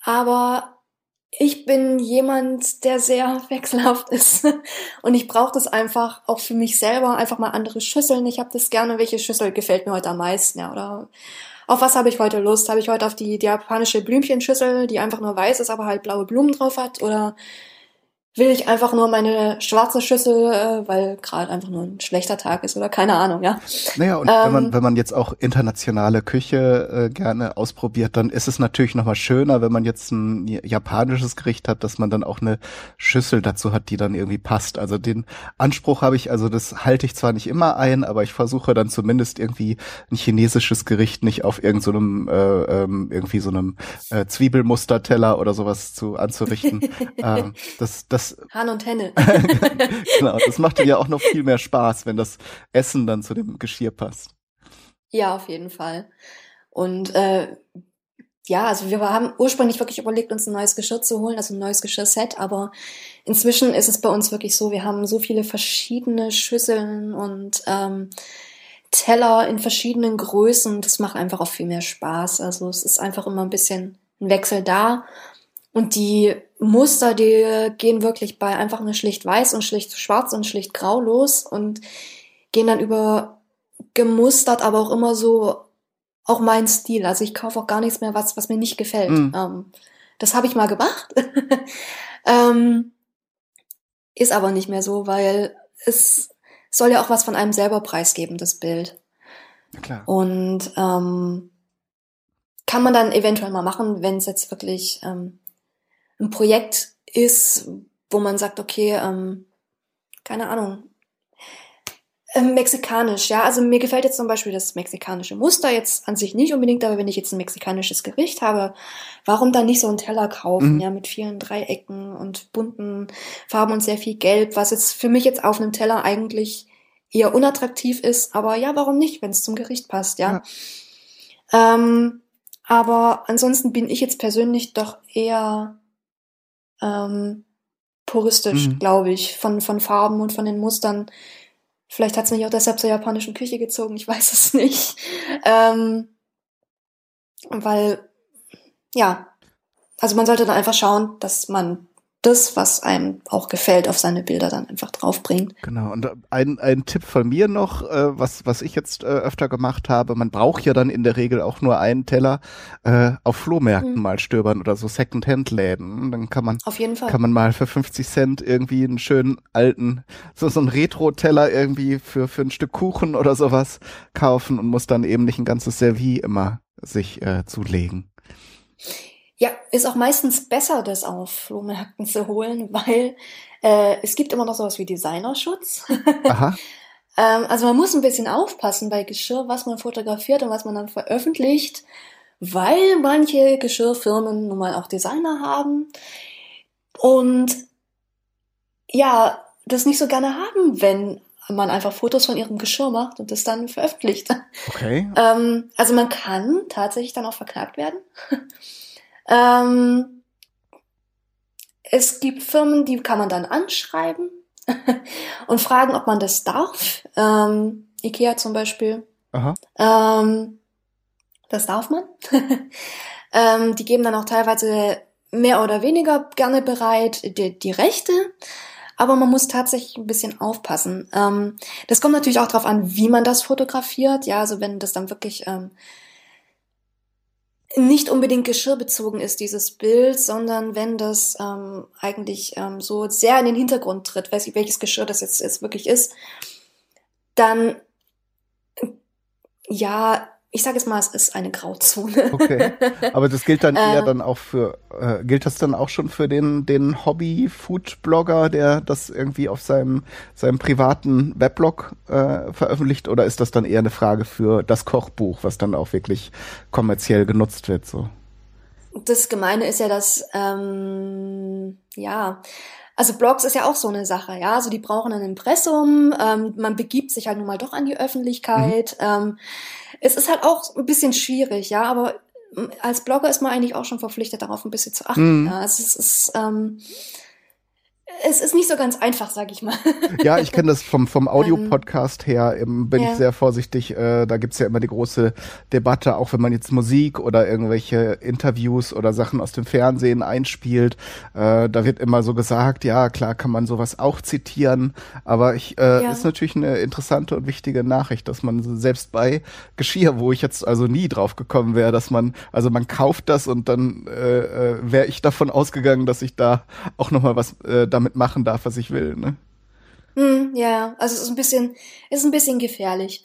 aber ich bin jemand, der sehr <laughs> wechselhaft ist und ich brauche das einfach auch für mich selber, einfach mal andere Schüsseln. Ich habe das gerne, welche Schüssel gefällt mir heute am meisten, ja, oder auf was habe ich heute Lust? Habe ich heute auf die, die japanische Blümchenschüssel, die einfach nur weiß ist, aber halt blaue Blumen drauf hat oder will ich einfach nur meine schwarze Schüssel, äh, weil gerade einfach nur ein schlechter Tag ist oder keine Ahnung, ja. Naja, und ähm, wenn man ähm, wenn man jetzt auch internationale Küche äh, gerne ausprobiert, dann ist es natürlich nochmal schöner, wenn man jetzt ein japanisches Gericht hat, dass man dann auch eine Schüssel dazu hat, die dann irgendwie passt. Also den Anspruch habe ich, also das halte ich zwar nicht immer ein, aber ich versuche dann zumindest irgendwie ein chinesisches Gericht nicht auf irgendeinem so äh, ähm, irgendwie so einem äh, Zwiebelmusterteller oder sowas zu anzurichten. <laughs> ähm, das das das Hahn und Henne. <laughs> genau, das macht ja auch noch viel mehr Spaß, wenn das Essen dann zu dem Geschirr passt. Ja, auf jeden Fall. Und äh, ja, also wir haben ursprünglich wirklich überlegt, uns ein neues Geschirr zu holen, also ein neues Geschirrset, aber inzwischen ist es bei uns wirklich so, wir haben so viele verschiedene Schüsseln und ähm, Teller in verschiedenen Größen, das macht einfach auch viel mehr Spaß. Also es ist einfach immer ein bisschen ein Wechsel da. Und die Muster, die gehen wirklich bei einfach nur schlicht weiß und schlicht schwarz und schlicht grau los und gehen dann über gemustert, aber auch immer so auch mein Stil. Also ich kaufe auch gar nichts mehr, was, was mir nicht gefällt. Mhm. Ähm, das habe ich mal gemacht. <laughs> ähm, ist aber nicht mehr so, weil es soll ja auch was von einem selber preisgeben, das Bild. Klar. Und ähm, kann man dann eventuell mal machen, wenn es jetzt wirklich ähm, ein Projekt ist, wo man sagt, okay, ähm, keine Ahnung, ähm, mexikanisch, ja, also mir gefällt jetzt zum Beispiel das mexikanische Muster jetzt an sich nicht unbedingt, aber wenn ich jetzt ein mexikanisches Gericht habe, warum dann nicht so einen Teller kaufen, mhm. ja, mit vielen Dreiecken und bunten Farben und sehr viel Gelb, was jetzt für mich jetzt auf einem Teller eigentlich eher unattraktiv ist, aber ja, warum nicht, wenn es zum Gericht passt, ja. ja. Ähm, aber ansonsten bin ich jetzt persönlich doch eher ähm, puristisch, mhm. glaube ich, von, von Farben und von den Mustern. Vielleicht hat es mich auch deshalb zur japanischen Küche gezogen, ich <laughs> weiß es nicht. Ähm, weil, ja, also man sollte dann einfach schauen, dass man das, was einem auch gefällt, auf seine Bilder dann einfach draufbringt. Genau. Und ein, ein Tipp von mir noch, äh, was, was ich jetzt äh, öfter gemacht habe, man braucht ja dann in der Regel auch nur einen Teller äh, auf Flohmärkten mhm. mal stöbern oder so Second-Hand-Läden. Dann kann man, auf jeden Fall. kann man mal für 50 Cent irgendwie einen schönen alten, so, so einen Retro-Teller irgendwie für, für ein Stück Kuchen oder sowas kaufen und muss dann eben nicht ein ganzes Servie immer sich äh, zulegen. Ja, ist auch meistens besser, das auf Flohmärkten zu holen, <laughs> weil äh, es gibt immer noch sowas wie Designerschutz. <laughs> Aha. ähm, also man muss ein bisschen aufpassen bei Geschirr, was man fotografiert und was man dann veröffentlicht, weil manche Geschirrfirmen nun mal auch Designer haben und ja, das nicht so gerne haben, wenn man einfach Fotos von ihrem Geschirr macht und das dann veröffentlicht. Okay. <laughs> ähm, also man kann tatsächlich dann auch verklagt werden. Ähm, es gibt Firmen, die kann man dann anschreiben <laughs> und fragen, ob man das darf. Ähm, Ikea zum Beispiel. Ähm, das darf man. <laughs> ähm, die geben dann auch teilweise mehr oder weniger gerne bereit die, die Rechte. Aber man muss tatsächlich ein bisschen aufpassen. Ähm, das kommt natürlich auch darauf an, wie man das fotografiert. Ja, also wenn das dann wirklich ähm, nicht unbedingt geschirrbezogen ist, dieses Bild, sondern wenn das ähm, eigentlich ähm, so sehr in den Hintergrund tritt, weiß ich, welches Geschirr das jetzt, jetzt wirklich ist, dann ja, ich sage es mal, es ist eine Grauzone. Okay. Aber das gilt dann <laughs> eher äh, dann auch für, äh, gilt das dann auch schon für den, den Hobby-Food-Blogger, der das irgendwie auf seinem, seinem privaten Weblog äh, veröffentlicht? Oder ist das dann eher eine Frage für das Kochbuch, was dann auch wirklich kommerziell genutzt wird? So? Das Gemeine ist ja, dass, ähm, ja, also Blogs ist ja auch so eine Sache, ja. Also die brauchen ein Impressum, ähm, man begibt sich halt nun mal doch an die Öffentlichkeit. Mhm. Ähm, es ist halt auch ein bisschen schwierig, ja, aber ähm, als Blogger ist man eigentlich auch schon verpflichtet, darauf ein bisschen zu achten. Mhm. Ja. Also es ist, ähm, es ist nicht so ganz einfach, sag ich mal. <laughs> Ja, ich kenne das vom, vom Audio-Podcast her, eben bin ja. ich sehr vorsichtig. Äh, da gibt's ja immer die große Debatte, auch wenn man jetzt Musik oder irgendwelche Interviews oder Sachen aus dem Fernsehen einspielt. Äh, da wird immer so gesagt, ja, klar kann man sowas auch zitieren, aber ich äh, ja. ist natürlich eine interessante und wichtige Nachricht, dass man selbst bei Geschirr, wo ich jetzt also nie drauf gekommen wäre, dass man, also man kauft das und dann äh, äh, wäre ich davon ausgegangen, dass ich da auch nochmal was äh, damit machen darf, was ich will, ne? Mm, ja, also es ist ein bisschen, ist ein bisschen gefährlich.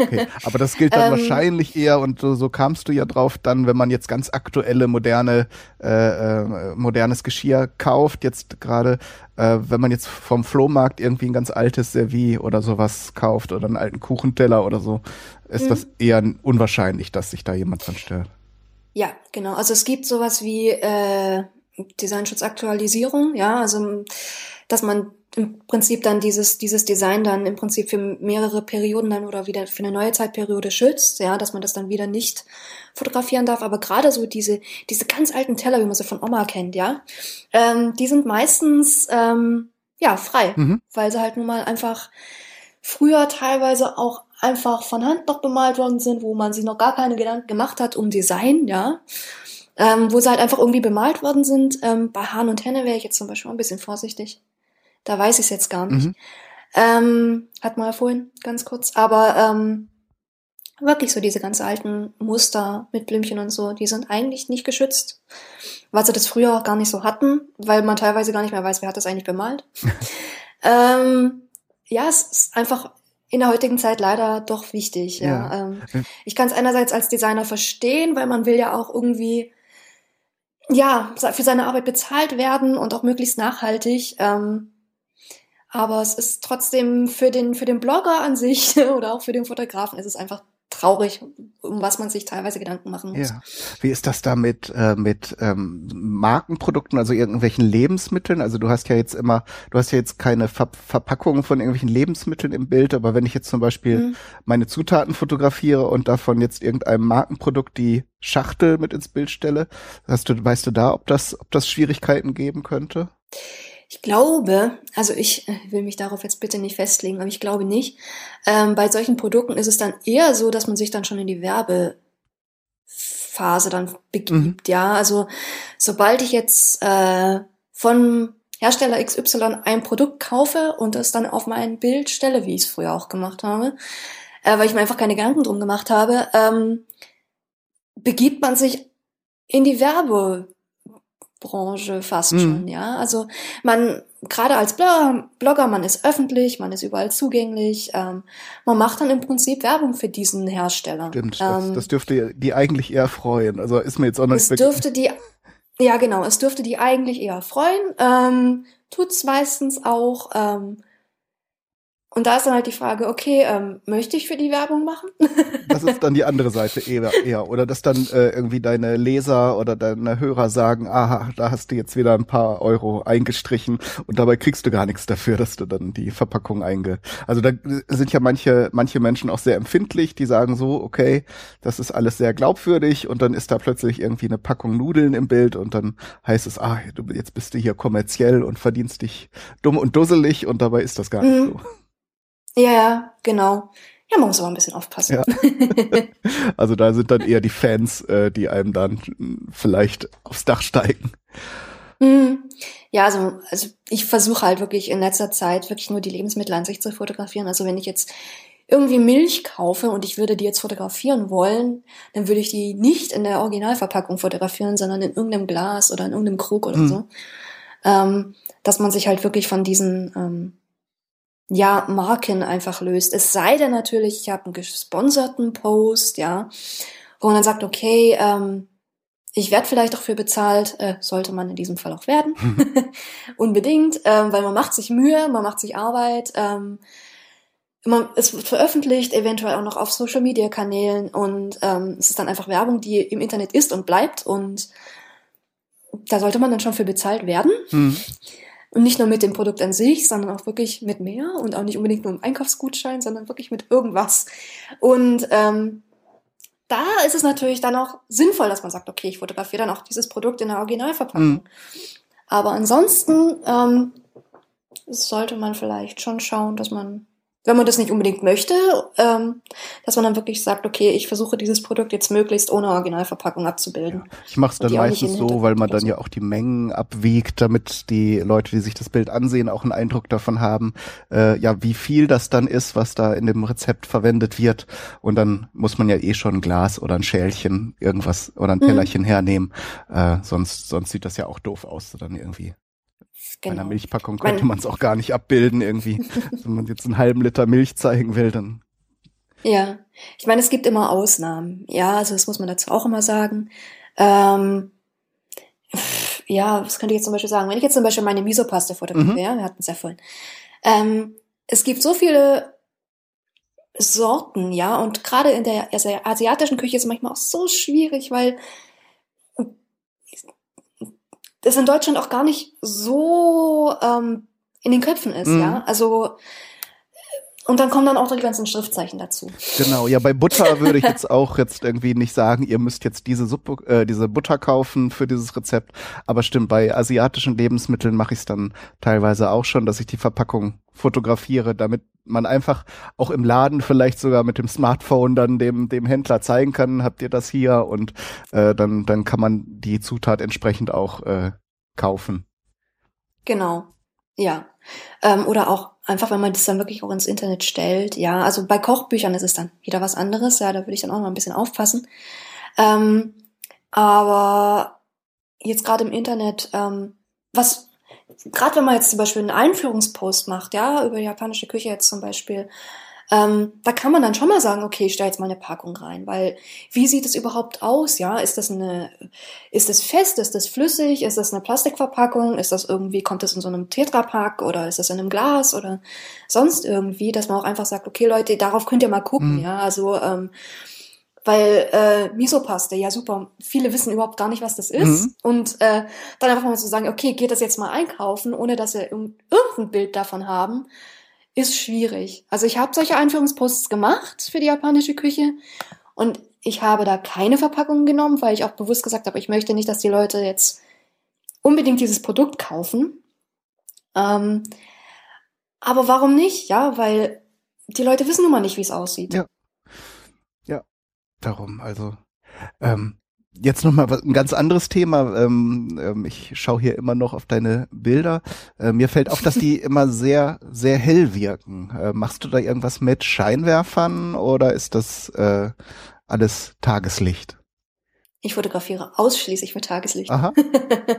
okay, aber das gilt dann <laughs> ähm, wahrscheinlich eher und so, so kamst du ja drauf, dann, wenn man jetzt ganz aktuelle moderne äh, äh, modernes Geschirr kauft, jetzt gerade, äh, wenn man jetzt vom Flohmarkt irgendwie ein ganz altes Servie oder sowas kauft oder einen alten Kuchenteller oder so, ist das mhm. eher unwahrscheinlich, dass sich da jemand dran stört. Ja, genau. Also es gibt sowas wie äh, Designschutzaktualisierung, ja, also dass man im Prinzip dann dieses, dieses Design dann im Prinzip für mehrere Perioden dann oder wieder für eine neue Zeitperiode schützt, ja, dass man das dann wieder nicht fotografieren darf. Aber gerade so diese, diese ganz alten Teller, wie man sie von Oma kennt, ja, ähm, die sind meistens ähm, ja frei, mhm. weil sie halt nun mal einfach früher teilweise auch einfach von Hand noch bemalt worden sind, wo man sich noch gar keine Gedanken gemacht hat um Design, ja ähm, wo sie halt einfach irgendwie bemalt worden sind. Ähm, bei Hahn und Henne wäre ich jetzt zum Beispiel ein bisschen vorsichtig. Da weiß ich es jetzt gar nicht. Mhm. Ähm, hat mal vorhin ganz kurz. Aber ähm, wirklich so diese ganz alten Muster mit Blümchen und so, die sind eigentlich nicht geschützt. Weil sie das früher auch gar nicht so hatten, weil man teilweise gar nicht mehr weiß, wer hat das eigentlich bemalt. <laughs> ähm, ja, es ist einfach in der heutigen Zeit leider doch wichtig. Ja. ja. Ähm, ich kann es einerseits als Designer verstehen, weil man will ja auch irgendwie ja, für seine Arbeit bezahlt werden und auch möglichst nachhaltig. Ähm, aber es ist trotzdem für den, für den Blogger an sich <laughs> oder auch für den Fotografen ist es einfach traurig, um was man sich teilweise Gedanken machen muss. Ja. Wie ist das da mit, äh, mit ähm, Markenprodukten, also irgendwelchen Lebensmitteln? Also du hast ja jetzt immer, du hast ja jetzt keine Ver Verpackungen von irgendwelchen Lebensmitteln im Bild, aber wenn ich jetzt zum Beispiel mhm. meine Zutaten fotografiere und davon jetzt irgendeinem Markenprodukt die Schachtel mit ins Bild stelle, hast du, weißt du da, ob das, ob das Schwierigkeiten geben könnte? Ich glaube, also ich äh, will mich darauf jetzt bitte nicht festlegen, aber ich glaube nicht. Ähm, bei solchen Produkten ist es dann eher so, dass man sich dann schon in die Werbephase dann begibt. Mhm. Ja, also sobald ich jetzt äh, von Hersteller XY ein Produkt kaufe und es dann auf mein Bild stelle, wie ich es früher auch gemacht habe, äh, weil ich mir einfach keine Gedanken drum gemacht habe, ähm, begibt man sich in die Werbebranche fast mhm. schon, ja. Also man, gerade als Blogger, man ist öffentlich, man ist überall zugänglich, ähm, man macht dann im Prinzip Werbung für diesen Hersteller. Stimmt, das, ähm, das dürfte die eigentlich eher freuen. Also ist mir jetzt auch nicht. Es dürfte die ja, genau. Es dürfte die eigentlich eher freuen. Ähm, tut's meistens auch. Ähm, und da ist dann halt die Frage, okay, ähm, möchte ich für die Werbung machen? <laughs> das ist dann die andere Seite eher, eher. Oder dass dann äh, irgendwie deine Leser oder deine Hörer sagen, aha, da hast du jetzt wieder ein paar Euro eingestrichen und dabei kriegst du gar nichts dafür, dass du dann die Verpackung einge... Also da sind ja manche, manche Menschen auch sehr empfindlich, die sagen so, okay, das ist alles sehr glaubwürdig und dann ist da plötzlich irgendwie eine Packung Nudeln im Bild und dann heißt es, ah, du, jetzt bist du hier kommerziell und verdienst dich dumm und dusselig und dabei ist das gar nicht mhm. so. Ja, ja, genau. Ja, man muss aber ein bisschen aufpassen. Ja. <laughs> also da sind dann eher die Fans, äh, die einem dann vielleicht aufs Dach steigen. Mhm. Ja, also, also ich versuche halt wirklich in letzter Zeit wirklich nur die Lebensmittel an sich zu fotografieren. Also wenn ich jetzt irgendwie Milch kaufe und ich würde die jetzt fotografieren wollen, dann würde ich die nicht in der Originalverpackung fotografieren, sondern in irgendeinem Glas oder in irgendeinem Krug oder mhm. so. Ähm, dass man sich halt wirklich von diesen ähm, ja, Marken einfach löst. Es sei denn natürlich, ich habe einen gesponserten Post, ja, wo man dann sagt, okay, ähm, ich werde vielleicht dafür bezahlt, äh, sollte man in diesem Fall auch werden. <laughs> <laughs> Unbedingt, ähm, weil man macht sich Mühe, man macht sich Arbeit, ähm, man, es wird veröffentlicht, eventuell auch noch auf Social Media Kanälen und ähm, es ist dann einfach Werbung, die im Internet ist und bleibt und da sollte man dann schon für bezahlt werden. Mhm. Und nicht nur mit dem Produkt an sich, sondern auch wirklich mit mehr und auch nicht unbedingt nur im Einkaufsgutschein, sondern wirklich mit irgendwas. Und ähm, da ist es natürlich dann auch sinnvoll, dass man sagt, okay, ich fotografiere dann auch dieses Produkt in der Originalverpackung. Mhm. Aber ansonsten ähm, sollte man vielleicht schon schauen, dass man wenn man das nicht unbedingt möchte, ähm, dass man dann wirklich sagt, okay, ich versuche dieses Produkt jetzt möglichst ohne Originalverpackung abzubilden. Ja, ich mache es dann meistens so, weil man dann so. ja auch die Mengen abwiegt, damit die Leute, die sich das Bild ansehen, auch einen Eindruck davon haben, äh, ja, wie viel das dann ist, was da in dem Rezept verwendet wird. Und dann muss man ja eh schon ein Glas oder ein Schälchen, irgendwas oder ein mhm. Tellerchen mhm. hernehmen. Äh, sonst, sonst sieht das ja auch doof aus, dann irgendwie. Genau. Bei einer Milchpackung könnte man es auch gar nicht abbilden irgendwie. <laughs> Wenn man jetzt einen halben Liter Milch zeigen will, dann. Ja, ich meine, es gibt immer Ausnahmen. Ja, also das muss man dazu auch immer sagen. Ähm, ja, was könnte ich jetzt zum Beispiel sagen? Wenn ich jetzt zum Beispiel meine Misopaste fotografiere, mhm. ja, wir hatten es ja vorhin. Ähm, es gibt so viele Sorten, ja, und gerade in der asiatischen Küche ist es manchmal auch so schwierig, weil das in Deutschland auch gar nicht so ähm, in den Köpfen ist, mhm. ja. Also und dann kommen dann auch die ganzen Schriftzeichen dazu. Genau, ja, bei Butter würde ich jetzt auch jetzt irgendwie nicht sagen, ihr müsst jetzt diese Suppe, äh, diese Butter kaufen für dieses Rezept. Aber stimmt, bei asiatischen Lebensmitteln mache ich es dann teilweise auch schon, dass ich die Verpackung fotografiere, damit man einfach auch im Laden vielleicht sogar mit dem Smartphone dann dem, dem Händler zeigen kann, habt ihr das hier und äh, dann, dann kann man die Zutat entsprechend auch äh, kaufen. Genau, ja. Ähm, oder auch einfach, wenn man das dann wirklich auch ins Internet stellt. Ja, also bei Kochbüchern ist es dann wieder was anderes. Ja, da würde ich dann auch noch ein bisschen aufpassen. Ähm, aber jetzt gerade im Internet, ähm, was gerade wenn man jetzt zum Beispiel einen Einführungspost macht, ja, über japanische Küche jetzt zum Beispiel, ähm, da kann man dann schon mal sagen, okay, ich stelle jetzt mal eine Packung rein, weil wie sieht es überhaupt aus? Ja, ist das eine, ist das fest, ist das flüssig, ist das eine Plastikverpackung, ist das irgendwie, kommt das in so einem Tetrapack oder ist das in einem Glas oder sonst irgendwie, dass man auch einfach sagt, okay, Leute, darauf könnt ihr mal gucken, mhm. ja, also ähm, weil äh, Misopaste, ja super, viele wissen überhaupt gar nicht, was das ist. Mhm. Und äh, dann einfach mal zu sagen, okay, geht das jetzt mal einkaufen, ohne dass wir irgendein Bild davon haben, ist schwierig. Also ich habe solche Einführungsposts gemacht für die japanische Küche und ich habe da keine Verpackung genommen, weil ich auch bewusst gesagt habe, ich möchte nicht, dass die Leute jetzt unbedingt dieses Produkt kaufen. Ähm, aber warum nicht? Ja, weil die Leute wissen nun mal nicht, wie es aussieht. Ja. Darum. Also ähm, jetzt noch mal ein ganz anderes Thema. Ähm, ähm, ich schaue hier immer noch auf deine Bilder. Äh, mir fällt auf, dass die <laughs> immer sehr, sehr hell wirken. Äh, machst du da irgendwas mit Scheinwerfern oder ist das äh, alles Tageslicht? Ich fotografiere ausschließlich mit Tageslicht. Aha.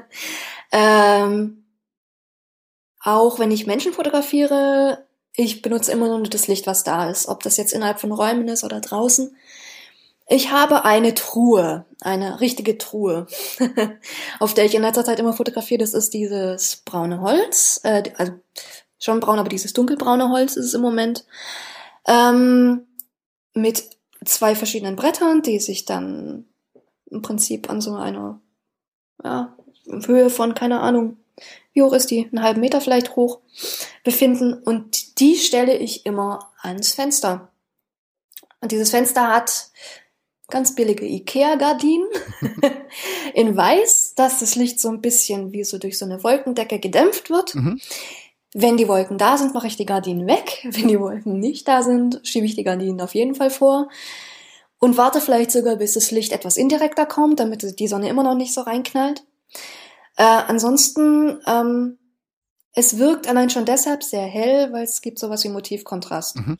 <laughs> ähm, auch wenn ich Menschen fotografiere, ich benutze immer nur das Licht, was da ist. Ob das jetzt innerhalb von Räumen ist oder draußen. Ich habe eine Truhe, eine richtige Truhe, <laughs> auf der ich in letzter Zeit immer fotografiere. Das ist dieses braune Holz, äh, also schon braun, aber dieses dunkelbraune Holz ist es im Moment. Ähm, mit zwei verschiedenen Brettern, die sich dann im Prinzip an so einer ja, Höhe von, keine Ahnung, wie hoch ist die? Einen halben Meter vielleicht hoch befinden. Und die stelle ich immer ans Fenster. Und dieses Fenster hat ganz billige Ikea-Gardinen <laughs> in weiß, dass das Licht so ein bisschen wie so durch so eine Wolkendecke gedämpft wird. Mhm. Wenn die Wolken da sind, mache ich die Gardinen weg. Wenn die Wolken nicht da sind, schiebe ich die Gardinen auf jeden Fall vor. Und warte vielleicht sogar, bis das Licht etwas indirekter kommt, damit die Sonne immer noch nicht so reinknallt. Äh, ansonsten, ähm, es wirkt allein schon deshalb sehr hell, weil es gibt sowas wie Motivkontrast. Mhm.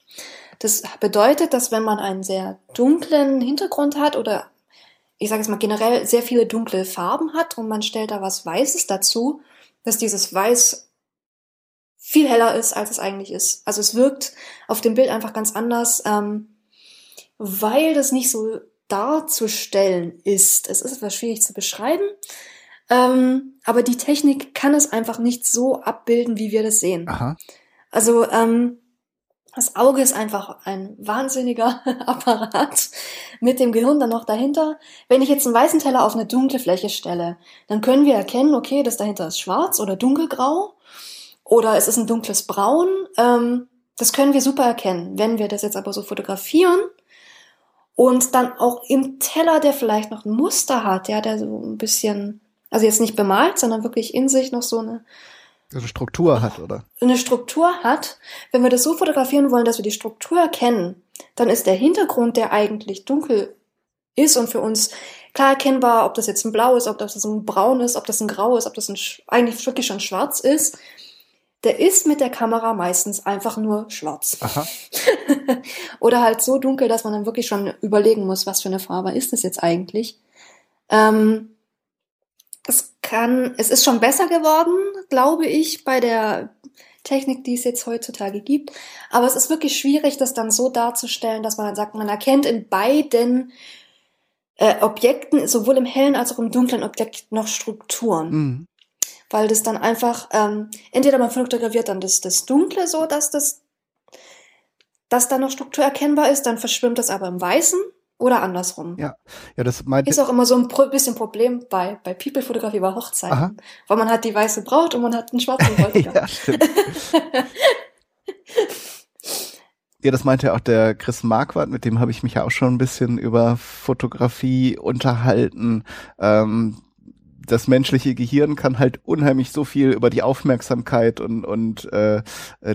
Das bedeutet, dass wenn man einen sehr dunklen Hintergrund hat oder ich sage es mal generell sehr viele dunkle Farben hat und man stellt da was Weißes dazu, dass dieses Weiß viel heller ist, als es eigentlich ist. Also es wirkt auf dem Bild einfach ganz anders, ähm, weil das nicht so darzustellen ist. Es ist etwas schwierig zu beschreiben, ähm, aber die Technik kann es einfach nicht so abbilden, wie wir das sehen. Aha. Also ähm, das Auge ist einfach ein wahnsinniger <laughs> Apparat mit dem Gehirn dann noch dahinter. Wenn ich jetzt einen weißen Teller auf eine dunkle Fläche stelle, dann können wir erkennen, okay, das dahinter ist schwarz oder dunkelgrau oder es ist ein dunkles Braun. Ähm, das können wir super erkennen. Wenn wir das jetzt aber so fotografieren und dann auch im Teller, der vielleicht noch ein Muster hat, ja, der so ein bisschen, also jetzt nicht bemalt, sondern wirklich in sich noch so eine eine Struktur hat, oder? Eine Struktur hat. Wenn wir das so fotografieren wollen, dass wir die Struktur erkennen, dann ist der Hintergrund, der eigentlich dunkel ist und für uns klar erkennbar, ob das jetzt ein Blau ist, ob das ein Braun ist, ob das ein Grau ist, ob das ein, eigentlich wirklich schon schwarz ist, der ist mit der Kamera meistens einfach nur schwarz. Aha. <laughs> Oder halt so dunkel, dass man dann wirklich schon überlegen muss, was für eine Farbe ist das jetzt eigentlich. Ähm, es kann, es ist schon besser geworden, glaube ich, bei der Technik, die es jetzt heutzutage gibt. Aber es ist wirklich schwierig, das dann so darzustellen, dass man dann sagt, man erkennt in beiden äh, Objekten, sowohl im hellen als auch im dunklen Objekt, noch Strukturen. Mhm. Weil das dann einfach, ähm, entweder man fotografiert dann das, das Dunkle so, dass das, dass da noch Struktur erkennbar ist, dann verschwimmt das aber im Weißen oder andersrum. Ja, ja, das meint ist auch immer so ein bisschen Problem bei bei People-Fotografie bei Hochzeiten, Aha. weil man hat die weiße Braut und man hat einen schwarzen <laughs> Bräutigam. ja, stimmt. <laughs> ja, das meinte ja auch der Chris Marquardt, mit dem habe ich mich ja auch schon ein bisschen über Fotografie unterhalten. Ähm, das menschliche Gehirn kann halt unheimlich so viel über die Aufmerksamkeit und und äh,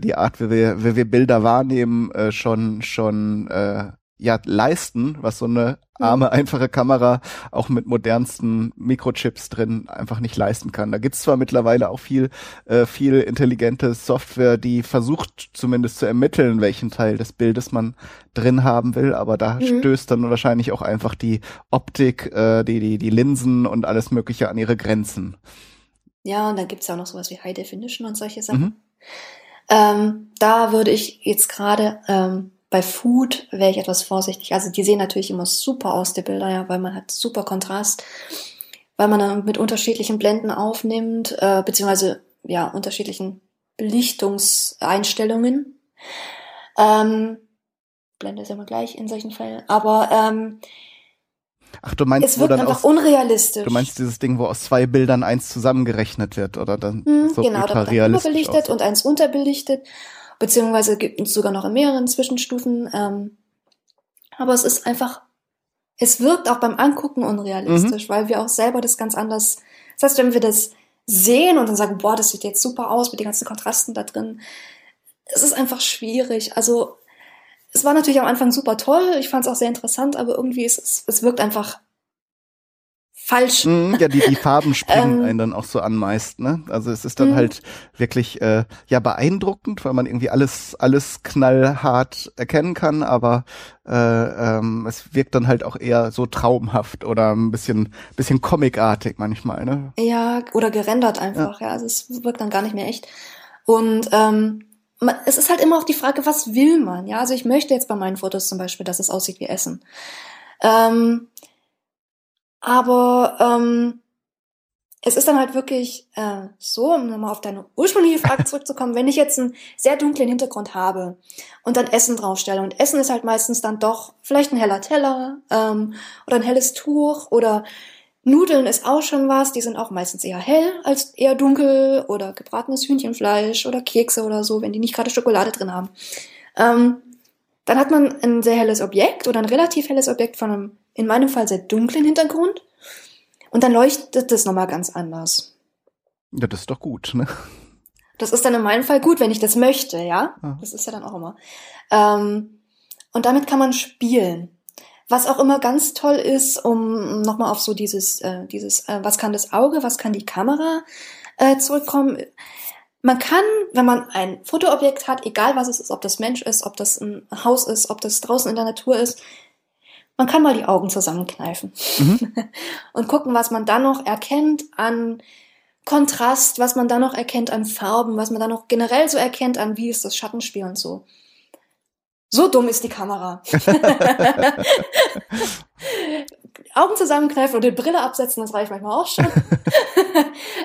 die Art, wie wir, wie wir Bilder wahrnehmen, äh, schon schon äh, ja leisten, was so eine arme, einfache Kamera auch mit modernsten Mikrochips drin einfach nicht leisten kann. Da gibt's zwar mittlerweile auch viel, äh, viel intelligente Software, die versucht zumindest zu ermitteln, welchen Teil des Bildes man drin haben will, aber da mhm. stößt dann wahrscheinlich auch einfach die Optik, äh, die, die, die Linsen und alles Mögliche an ihre Grenzen. Ja, und dann gibt's ja auch noch sowas wie High Definition und solche Sachen. Mhm. Ähm, da würde ich jetzt gerade ähm, bei Food wäre ich etwas vorsichtig. Also die sehen natürlich immer super aus, die Bilder, ja, weil man hat super Kontrast, weil man dann mit unterschiedlichen Blenden aufnimmt, äh, beziehungsweise ja, unterschiedlichen Belichtungseinstellungen. Ähm, Blende ist immer gleich in solchen Fällen. Aber ähm, Ach, du meinst, es wird einfach aus, unrealistisch. Du meinst dieses Ding, wo aus zwei Bildern eins zusammengerechnet wird, oder dann hm, so genau, ultra da wird dann überbelichtet und eins unterbelichtet beziehungsweise gibt es sogar noch in mehreren Zwischenstufen. Ähm, aber es ist einfach, es wirkt auch beim Angucken unrealistisch, mhm. weil wir auch selber das ganz anders, das heißt, wenn wir das sehen und dann sagen, boah, das sieht jetzt super aus mit den ganzen Kontrasten da drin, es ist einfach schwierig. Also es war natürlich am Anfang super toll, ich fand es auch sehr interessant, aber irgendwie ist es, es wirkt einfach falsch. Mm, ja, die, die Farben springen ähm, einen dann auch so an meist, ne? Also es ist dann mm. halt wirklich äh, ja beeindruckend, weil man irgendwie alles, alles knallhart erkennen kann, aber äh, ähm, es wirkt dann halt auch eher so traumhaft oder ein bisschen, bisschen comicartig manchmal, ne? Ja, oder gerendert einfach, ja. ja. Also es wirkt dann gar nicht mehr echt. Und ähm, es ist halt immer auch die Frage, was will man? Ja, also ich möchte jetzt bei meinen Fotos zum Beispiel, dass es aussieht wie Essen. Ähm, aber ähm, es ist dann halt wirklich äh, so, um nochmal auf deine ursprüngliche Frage <laughs> zurückzukommen, wenn ich jetzt einen sehr dunklen Hintergrund habe und dann Essen draufstelle und Essen ist halt meistens dann doch vielleicht ein heller Teller ähm, oder ein helles Tuch oder Nudeln ist auch schon was, die sind auch meistens eher hell als eher dunkel oder gebratenes Hühnchenfleisch oder Kekse oder so, wenn die nicht gerade Schokolade drin haben. Ähm, dann hat man ein sehr helles Objekt oder ein relativ helles Objekt von einem, in meinem Fall sehr dunklen Hintergrund und dann leuchtet das nochmal ganz anders. Ja, das ist doch gut, ne? Das ist dann in meinem Fall gut, wenn ich das möchte, ja? Ah. Das ist ja dann auch immer. Ähm, und damit kann man spielen. Was auch immer ganz toll ist, um nochmal auf so dieses, äh, dieses, äh, was kann das Auge, was kann die Kamera äh, zurückkommen. Man kann, wenn man ein Fotoobjekt hat, egal was es ist, ob das Mensch ist, ob das ein Haus ist, ob das draußen in der Natur ist, man kann mal die Augen zusammenkneifen mhm. <laughs> und gucken, was man da noch erkennt an Kontrast, was man da noch erkennt an Farben, was man da noch generell so erkennt an, wie ist das Schattenspiel und so. So dumm ist die Kamera. <laughs> Augen zusammenkneifen und die Brille absetzen, das reicht manchmal auch schon. <laughs>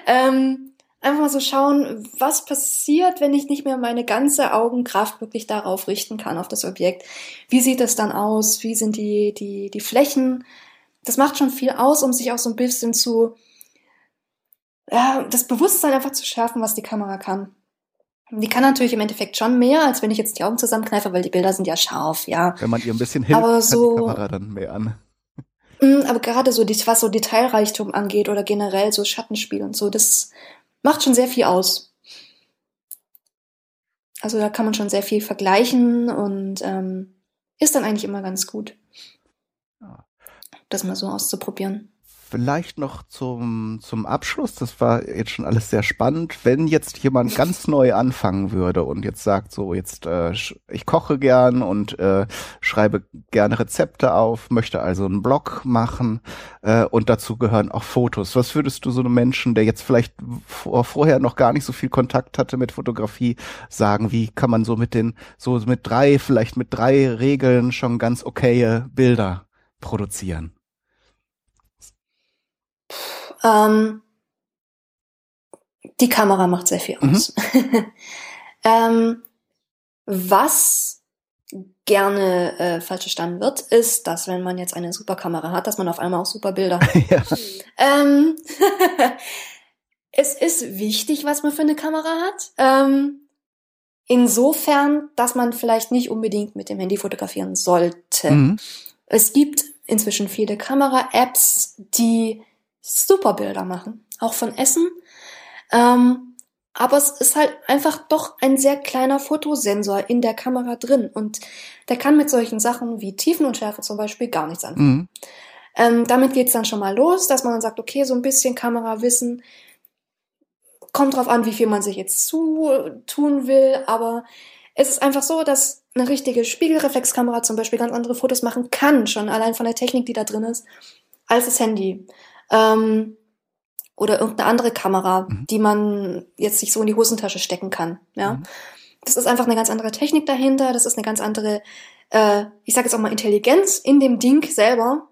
ähm, einfach mal so schauen, was passiert, wenn ich nicht mehr meine ganze Augenkraft wirklich darauf richten kann, auf das Objekt. Wie sieht das dann aus? Wie sind die, die, die Flächen? Das macht schon viel aus, um sich auch so ein bisschen zu, ja, das Bewusstsein einfach zu schärfen, was die Kamera kann. Die kann natürlich im Endeffekt schon mehr, als wenn ich jetzt die Augen zusammenkneife, weil die Bilder sind ja scharf, ja. Wenn man ihr ein bisschen hilft, aber so, die Kamera dann mehr an. Mm, aber gerade so, was so Detailreichtum angeht oder generell so Schattenspiel und so, das macht schon sehr viel aus. Also da kann man schon sehr viel vergleichen und ähm, ist dann eigentlich immer ganz gut, das mal so auszuprobieren. Vielleicht noch zum, zum Abschluss, das war jetzt schon alles sehr spannend, wenn jetzt jemand ganz neu anfangen würde und jetzt sagt so, jetzt äh, ich koche gern und äh, schreibe gerne Rezepte auf, möchte also einen Blog machen äh, und dazu gehören auch Fotos. Was würdest du so einem Menschen, der jetzt vielleicht vor, vorher noch gar nicht so viel Kontakt hatte mit Fotografie, sagen? Wie kann man so mit den, so mit drei, vielleicht mit drei Regeln schon ganz okaye Bilder produzieren? Ähm, die Kamera macht sehr viel aus. Mhm. <laughs> ähm, was gerne äh, falsch verstanden wird, ist, dass wenn man jetzt eine super Kamera hat, dass man auf einmal auch super Bilder hat. <laughs> ja. ähm, <laughs> es ist wichtig, was man für eine Kamera hat. Ähm, insofern, dass man vielleicht nicht unbedingt mit dem Handy fotografieren sollte. Mhm. Es gibt inzwischen viele Kamera-Apps, die super Bilder machen, auch von Essen. Ähm, aber es ist halt einfach doch ein sehr kleiner Fotosensor in der Kamera drin und der kann mit solchen Sachen wie Tiefenunschärfe zum Beispiel gar nichts anfangen. Mhm. Ähm, damit geht's dann schon mal los, dass man dann sagt, okay, so ein bisschen Kamerawissen kommt drauf an, wie viel man sich jetzt zutun will, aber es ist einfach so, dass eine richtige Spiegelreflexkamera zum Beispiel ganz andere Fotos machen kann, schon allein von der Technik, die da drin ist, als das Handy ähm, oder irgendeine andere Kamera, mhm. die man jetzt sich so in die Hosentasche stecken kann. Ja, mhm. das ist einfach eine ganz andere Technik dahinter. Das ist eine ganz andere, äh, ich sage jetzt auch mal Intelligenz in dem Ding selber,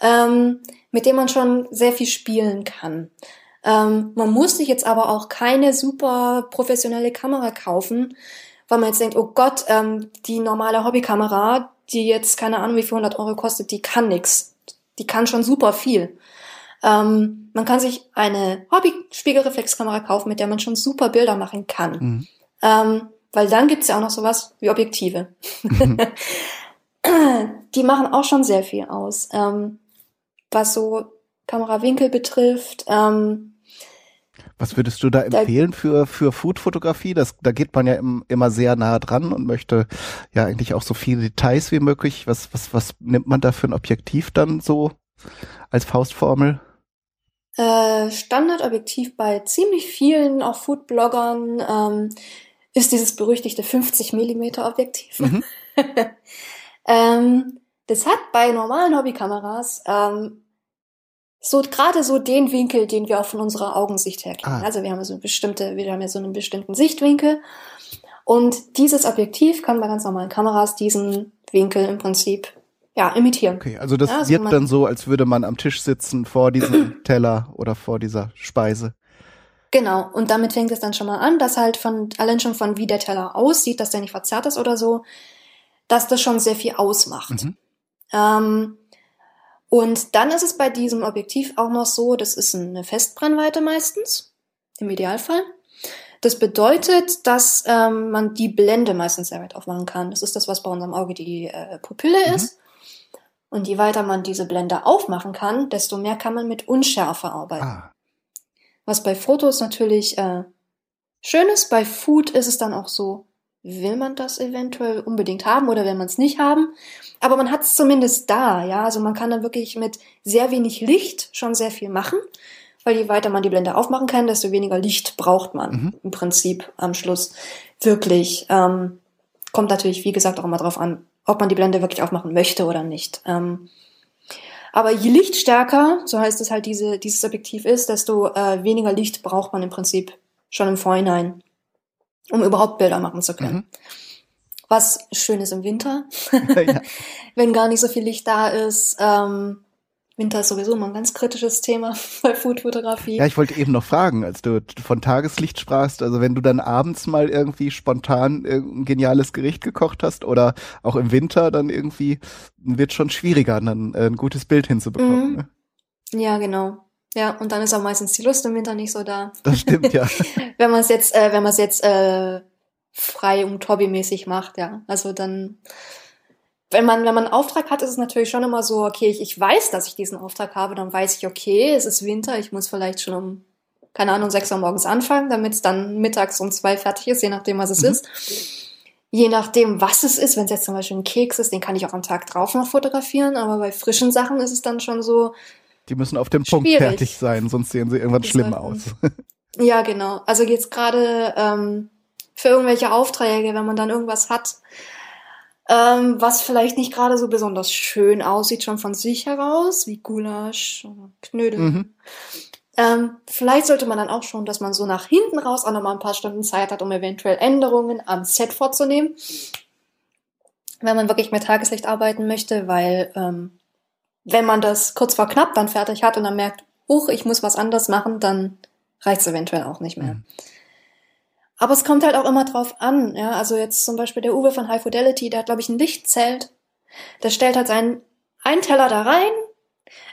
ähm, mit dem man schon sehr viel spielen kann. Ähm, man muss sich jetzt aber auch keine super professionelle Kamera kaufen, weil man jetzt denkt, oh Gott, ähm, die normale Hobbykamera, die jetzt keine Ahnung wie viel 100 Euro kostet, die kann nix. Die kann schon super viel. Ähm, man kann sich eine Hobby-Spiegelreflexkamera kaufen, mit der man schon super Bilder machen kann. Mhm. Ähm, weil dann gibt's ja auch noch sowas wie Objektive. Mhm. <laughs> Die machen auch schon sehr viel aus. Ähm, was so Kamerawinkel betrifft. Ähm, was würdest du da empfehlen für, für Food-Fotografie? Das, da geht man ja im, immer sehr nah dran und möchte ja eigentlich auch so viele Details wie möglich. Was, was, was nimmt man da für ein Objektiv dann so als Faustformel? Äh, Standardobjektiv bei ziemlich vielen, auch Foodbloggern, ähm, ist dieses berüchtigte 50 Millimeter Objektiv. Mhm. <laughs> ähm, das hat bei normalen Hobbykameras ähm, so gerade so den Winkel, den wir auch von unserer Augensicht her kennen. Ah. Also wir haben so eine bestimmte, wir haben ja so einen bestimmten Sichtwinkel und dieses Objektiv kann bei ganz normalen Kameras diesen Winkel im Prinzip ja, imitieren. Okay, also das ja, also wird dann so, als würde man am Tisch sitzen vor diesem <clears throat> Teller oder vor dieser Speise. Genau, und damit fängt es dann schon mal an, dass halt von, allein schon von wie der Teller aussieht, dass der nicht verzerrt ist oder so, dass das schon sehr viel ausmacht. Mhm. Ähm, und dann ist es bei diesem Objektiv auch noch so, das ist eine Festbrennweite meistens, im Idealfall. Das bedeutet, dass ähm, man die Blende meistens sehr weit aufmachen kann. Das ist das, was bei unserem Auge die äh, Pupille mhm. ist. Und je weiter man diese Blende aufmachen kann, desto mehr kann man mit Unschärfe arbeiten. Ah. Was bei Fotos natürlich äh, schön ist, bei Food ist es dann auch so, will man das eventuell unbedingt haben oder will man es nicht haben. Aber man hat es zumindest da, ja. Also man kann dann wirklich mit sehr wenig Licht schon sehr viel machen, weil je weiter man die Blende aufmachen kann, desto weniger Licht braucht man mhm. im Prinzip am Schluss wirklich. Ähm, kommt natürlich, wie gesagt, auch immer drauf an, ob man die Blende wirklich aufmachen möchte oder nicht. Ähm, aber je lichtstärker, so heißt es halt, diese, dieses Objektiv ist, desto äh, weniger Licht braucht man im Prinzip schon im Vorhinein, um überhaupt Bilder machen zu können. Mhm. Was schön ist im Winter, <laughs> ja. <laughs> wenn gar nicht so viel Licht da ist. Ähm, Winter ist sowieso immer ein ganz kritisches Thema <laughs> bei Foodfotografie. Ja, ich wollte eben noch fragen, als du von Tageslicht sprachst, also wenn du dann abends mal irgendwie spontan ein geniales Gericht gekocht hast oder auch im Winter, dann irgendwie wird schon schwieriger, dann ein gutes Bild hinzubekommen. Mhm. Ne? Ja, genau. Ja, und dann ist auch meistens die Lust im Winter nicht so da. <laughs> Das stimmt, ja. <laughs> wenn man es jetzt, äh, wenn man es jetzt äh, frei und hobbymäßig macht, ja. Also dann wenn man, wenn man einen Auftrag hat, ist es natürlich schon immer so, okay, ich, ich weiß, dass ich diesen Auftrag habe, dann weiß ich, okay, es ist Winter, ich muss vielleicht schon um, keine Ahnung, sechs Uhr morgens anfangen, damit es dann mittags um zwei fertig ist, je nachdem, was es mhm. ist. Je nachdem, was es ist, wenn es jetzt zum Beispiel ein Keks ist, den kann ich auch am Tag drauf noch fotografieren, aber bei frischen Sachen ist es dann schon so. Die müssen auf dem Punkt fertig sein, sonst sehen sie irgendwann schlimm aus. <laughs> ja, genau. Also jetzt gerade ähm, für irgendwelche Aufträge, wenn man dann irgendwas hat, ähm, was vielleicht nicht gerade so besonders schön aussieht, schon von sich heraus, wie Gulasch oder Knödel. Mhm. Ähm, vielleicht sollte man dann auch schon, dass man so nach hinten raus auch nochmal ein paar Stunden Zeit hat, um eventuell Änderungen am Set vorzunehmen. Wenn man wirklich mit Tageslicht arbeiten möchte, weil ähm, wenn man das kurz vor knapp dann fertig hat und dann merkt, uch, ich muss was anderes machen, dann reicht es eventuell auch nicht mehr. Mhm. Aber es kommt halt auch immer drauf an, ja. Also jetzt zum Beispiel der Uwe von High Fidelity, der hat, glaube ich, ein Lichtzelt. Der stellt halt seinen einen Teller da rein,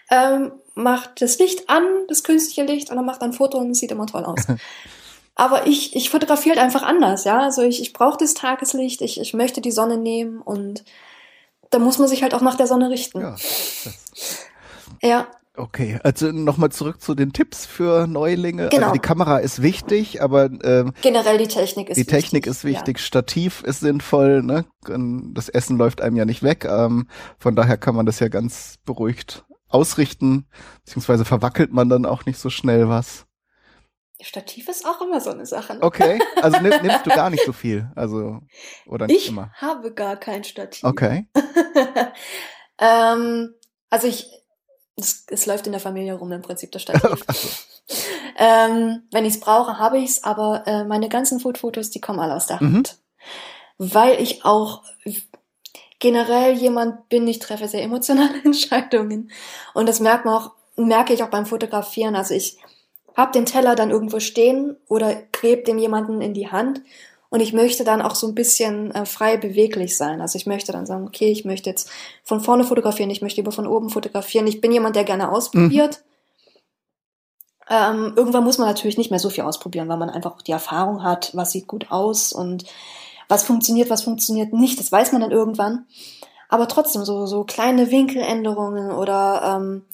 ähm, macht das Licht an, das künstliche Licht, und dann macht ein Foto und es sieht immer toll aus. <laughs> Aber ich, ich fotografiere halt einfach anders, ja. Also ich, ich brauche das Tageslicht, ich, ich möchte die Sonne nehmen und da muss man sich halt auch nach der Sonne richten. Ja. ja. Okay, also nochmal zurück zu den Tipps für Neulinge. Also genau. Also die Kamera ist wichtig, aber ähm, generell die Technik ist die wichtig. Technik ist wichtig. Ja. Stativ ist sinnvoll. Ne? Das Essen läuft einem ja nicht weg. Ähm, von daher kann man das ja ganz beruhigt ausrichten, beziehungsweise verwackelt man dann auch nicht so schnell was. Stativ ist auch immer so eine Sache. Ne? Okay, also nimm, <laughs> nimmst du gar nicht so viel, also oder nicht ich immer? Ich habe gar kein Stativ. Okay. <laughs> ähm, also ich es, es läuft in der Familie rum im Prinzip das Stativ. <laughs> ähm, wenn ich es brauche, habe ich es, aber äh, meine ganzen Food-Fotos, die kommen alle aus der Hand. Mhm. Weil ich auch generell jemand bin, ich treffe sehr emotionale <laughs> Entscheidungen. Und das merkt man auch, merke ich auch beim Fotografieren. Also ich habe den Teller dann irgendwo stehen oder klebe dem jemanden in die Hand und ich möchte dann auch so ein bisschen äh, frei beweglich sein. Also ich möchte dann sagen, okay, ich möchte jetzt von vorne fotografieren, ich möchte lieber von oben fotografieren. Ich bin jemand, der gerne ausprobiert. Mhm. Ähm, irgendwann muss man natürlich nicht mehr so viel ausprobieren, weil man einfach die Erfahrung hat, was sieht gut aus und was funktioniert, was funktioniert nicht. Das weiß man dann irgendwann. Aber trotzdem so, so kleine Winkeländerungen oder ähm,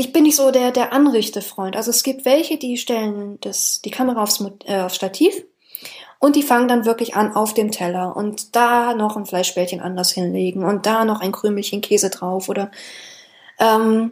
ich bin nicht so der, der Anrichtefreund. Also es gibt welche, die stellen das, die Kamera aufs, äh, aufs Stativ und die fangen dann wirklich an auf dem Teller und da noch ein Fleischbällchen anders hinlegen und da noch ein Krümelchen Käse drauf oder ähm,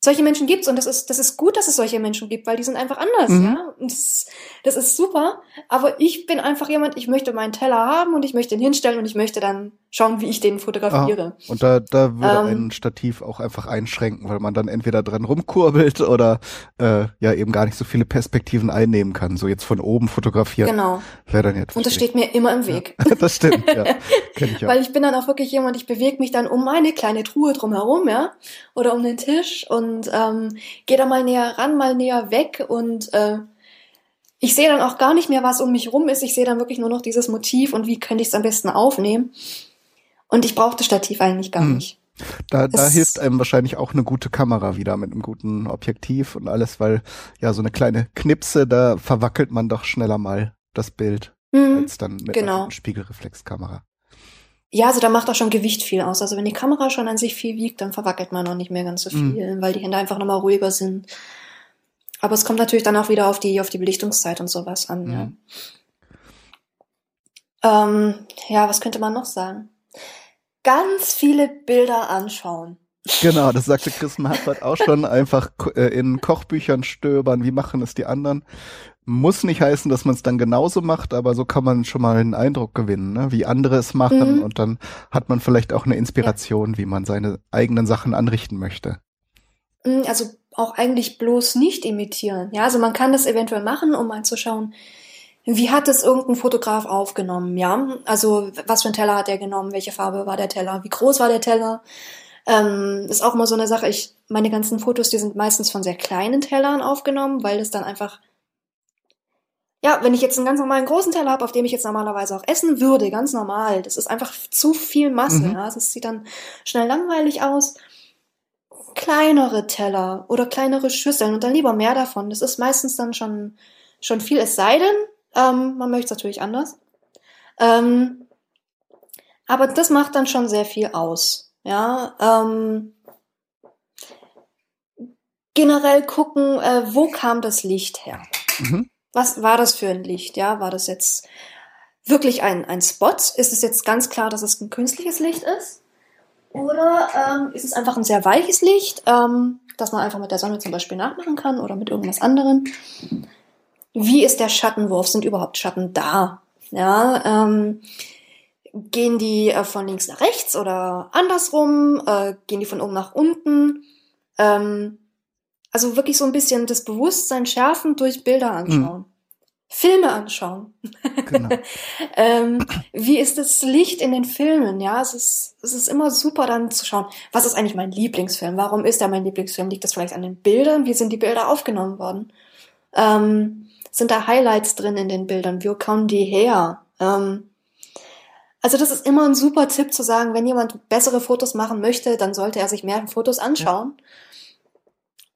solche Menschen gibt's und das ist, das ist gut, dass es solche Menschen gibt, weil die sind einfach anders, mhm. ja. Und das, das ist super. Aber ich bin einfach jemand, ich möchte meinen Teller haben und ich möchte ihn hinstellen und ich möchte dann schauen, wie ich den fotografiere. Ah, und da, da würde ähm, ein Stativ auch einfach einschränken, weil man dann entweder dran rumkurbelt oder äh, ja eben gar nicht so viele Perspektiven einnehmen kann. So jetzt von oben fotografieren. Genau. Wäre dann jetzt. Und das steht mir immer im Weg. Ja, <laughs> das stimmt, ja. Kenn ich <laughs> auch. Weil ich bin dann auch wirklich jemand, ich bewege mich dann um meine kleine Truhe drumherum, ja. Oder um den Tisch und ähm, gehe da mal näher ran, mal näher weg und äh, ich sehe dann auch gar nicht mehr, was um mich rum ist. Ich sehe dann wirklich nur noch dieses Motiv und wie könnte ich es am besten aufnehmen. Und ich brauche das Stativ eigentlich gar hm. nicht. Da, da hilft einem wahrscheinlich auch eine gute Kamera wieder mit einem guten Objektiv und alles, weil ja so eine kleine Knipse, da verwackelt man doch schneller mal das Bild mhm, als dann mit genau. einer Spiegelreflexkamera. Ja, also da macht auch schon Gewicht viel aus. Also wenn die Kamera schon an sich viel wiegt, dann verwackelt man auch nicht mehr ganz so mhm. viel, mhm. weil die Hände einfach nochmal ruhiger sind. Aber es kommt natürlich dann auch wieder auf die, auf die Belichtungszeit und sowas an, mhm. ja. Ähm, ja, was könnte man noch sagen? Ganz viele Bilder anschauen. Genau, das sagte Chris Marquardt auch <laughs> schon. Einfach äh, in Kochbüchern stöbern, wie machen es die anderen. Muss nicht heißen, dass man es dann genauso macht, aber so kann man schon mal einen Eindruck gewinnen, ne? wie andere es machen. Mhm. Und dann hat man vielleicht auch eine Inspiration, ja. wie man seine eigenen Sachen anrichten möchte. Mhm, also auch eigentlich bloß nicht imitieren. Ja, also man kann das eventuell machen, um mal zu schauen, wie hat es irgendein Fotograf aufgenommen, ja? Also was für ein Teller hat er genommen, welche Farbe war der Teller, wie groß war der Teller? Ähm, ist auch immer so eine Sache. Ich meine ganzen Fotos, die sind meistens von sehr kleinen Tellern aufgenommen, weil es dann einfach ja, wenn ich jetzt einen ganz normalen großen Teller habe, auf dem ich jetzt normalerweise auch essen würde, ganz normal, das ist einfach zu viel Masse. Mhm. Ja, das sieht dann schnell langweilig aus kleinere Teller oder kleinere Schüsseln und dann lieber mehr davon. Das ist meistens dann schon, schon viel, es sei denn, ähm, man möchte es natürlich anders. Ähm, aber das macht dann schon sehr viel aus. Ja, ähm, generell gucken, äh, wo kam das Licht her? Mhm. Was war das für ein Licht? Ja, war das jetzt wirklich ein, ein Spot? Ist es jetzt ganz klar, dass es ein künstliches Licht ist? Oder ähm, ist es einfach ein sehr weiches Licht, ähm, das man einfach mit der Sonne zum Beispiel nachmachen kann oder mit irgendwas anderem? Wie ist der Schattenwurf? Sind überhaupt Schatten da? Ja, ähm, gehen die äh, von links nach rechts oder andersrum? Äh, gehen die von oben nach unten? Ähm, also wirklich so ein bisschen das Bewusstsein schärfen durch Bilder anschauen. Hm. Filme anschauen. Genau. <laughs> ähm, wie ist das Licht in den Filmen? Ja, es ist, es ist immer super dann zu schauen, was ist eigentlich mein Lieblingsfilm? Warum ist er mein Lieblingsfilm? Liegt das vielleicht an den Bildern? Wie sind die Bilder aufgenommen worden? Ähm, sind da Highlights drin in den Bildern? Wie kommen die her? Ähm, also das ist immer ein super Tipp zu sagen, wenn jemand bessere Fotos machen möchte, dann sollte er sich mehr Fotos anschauen. Ja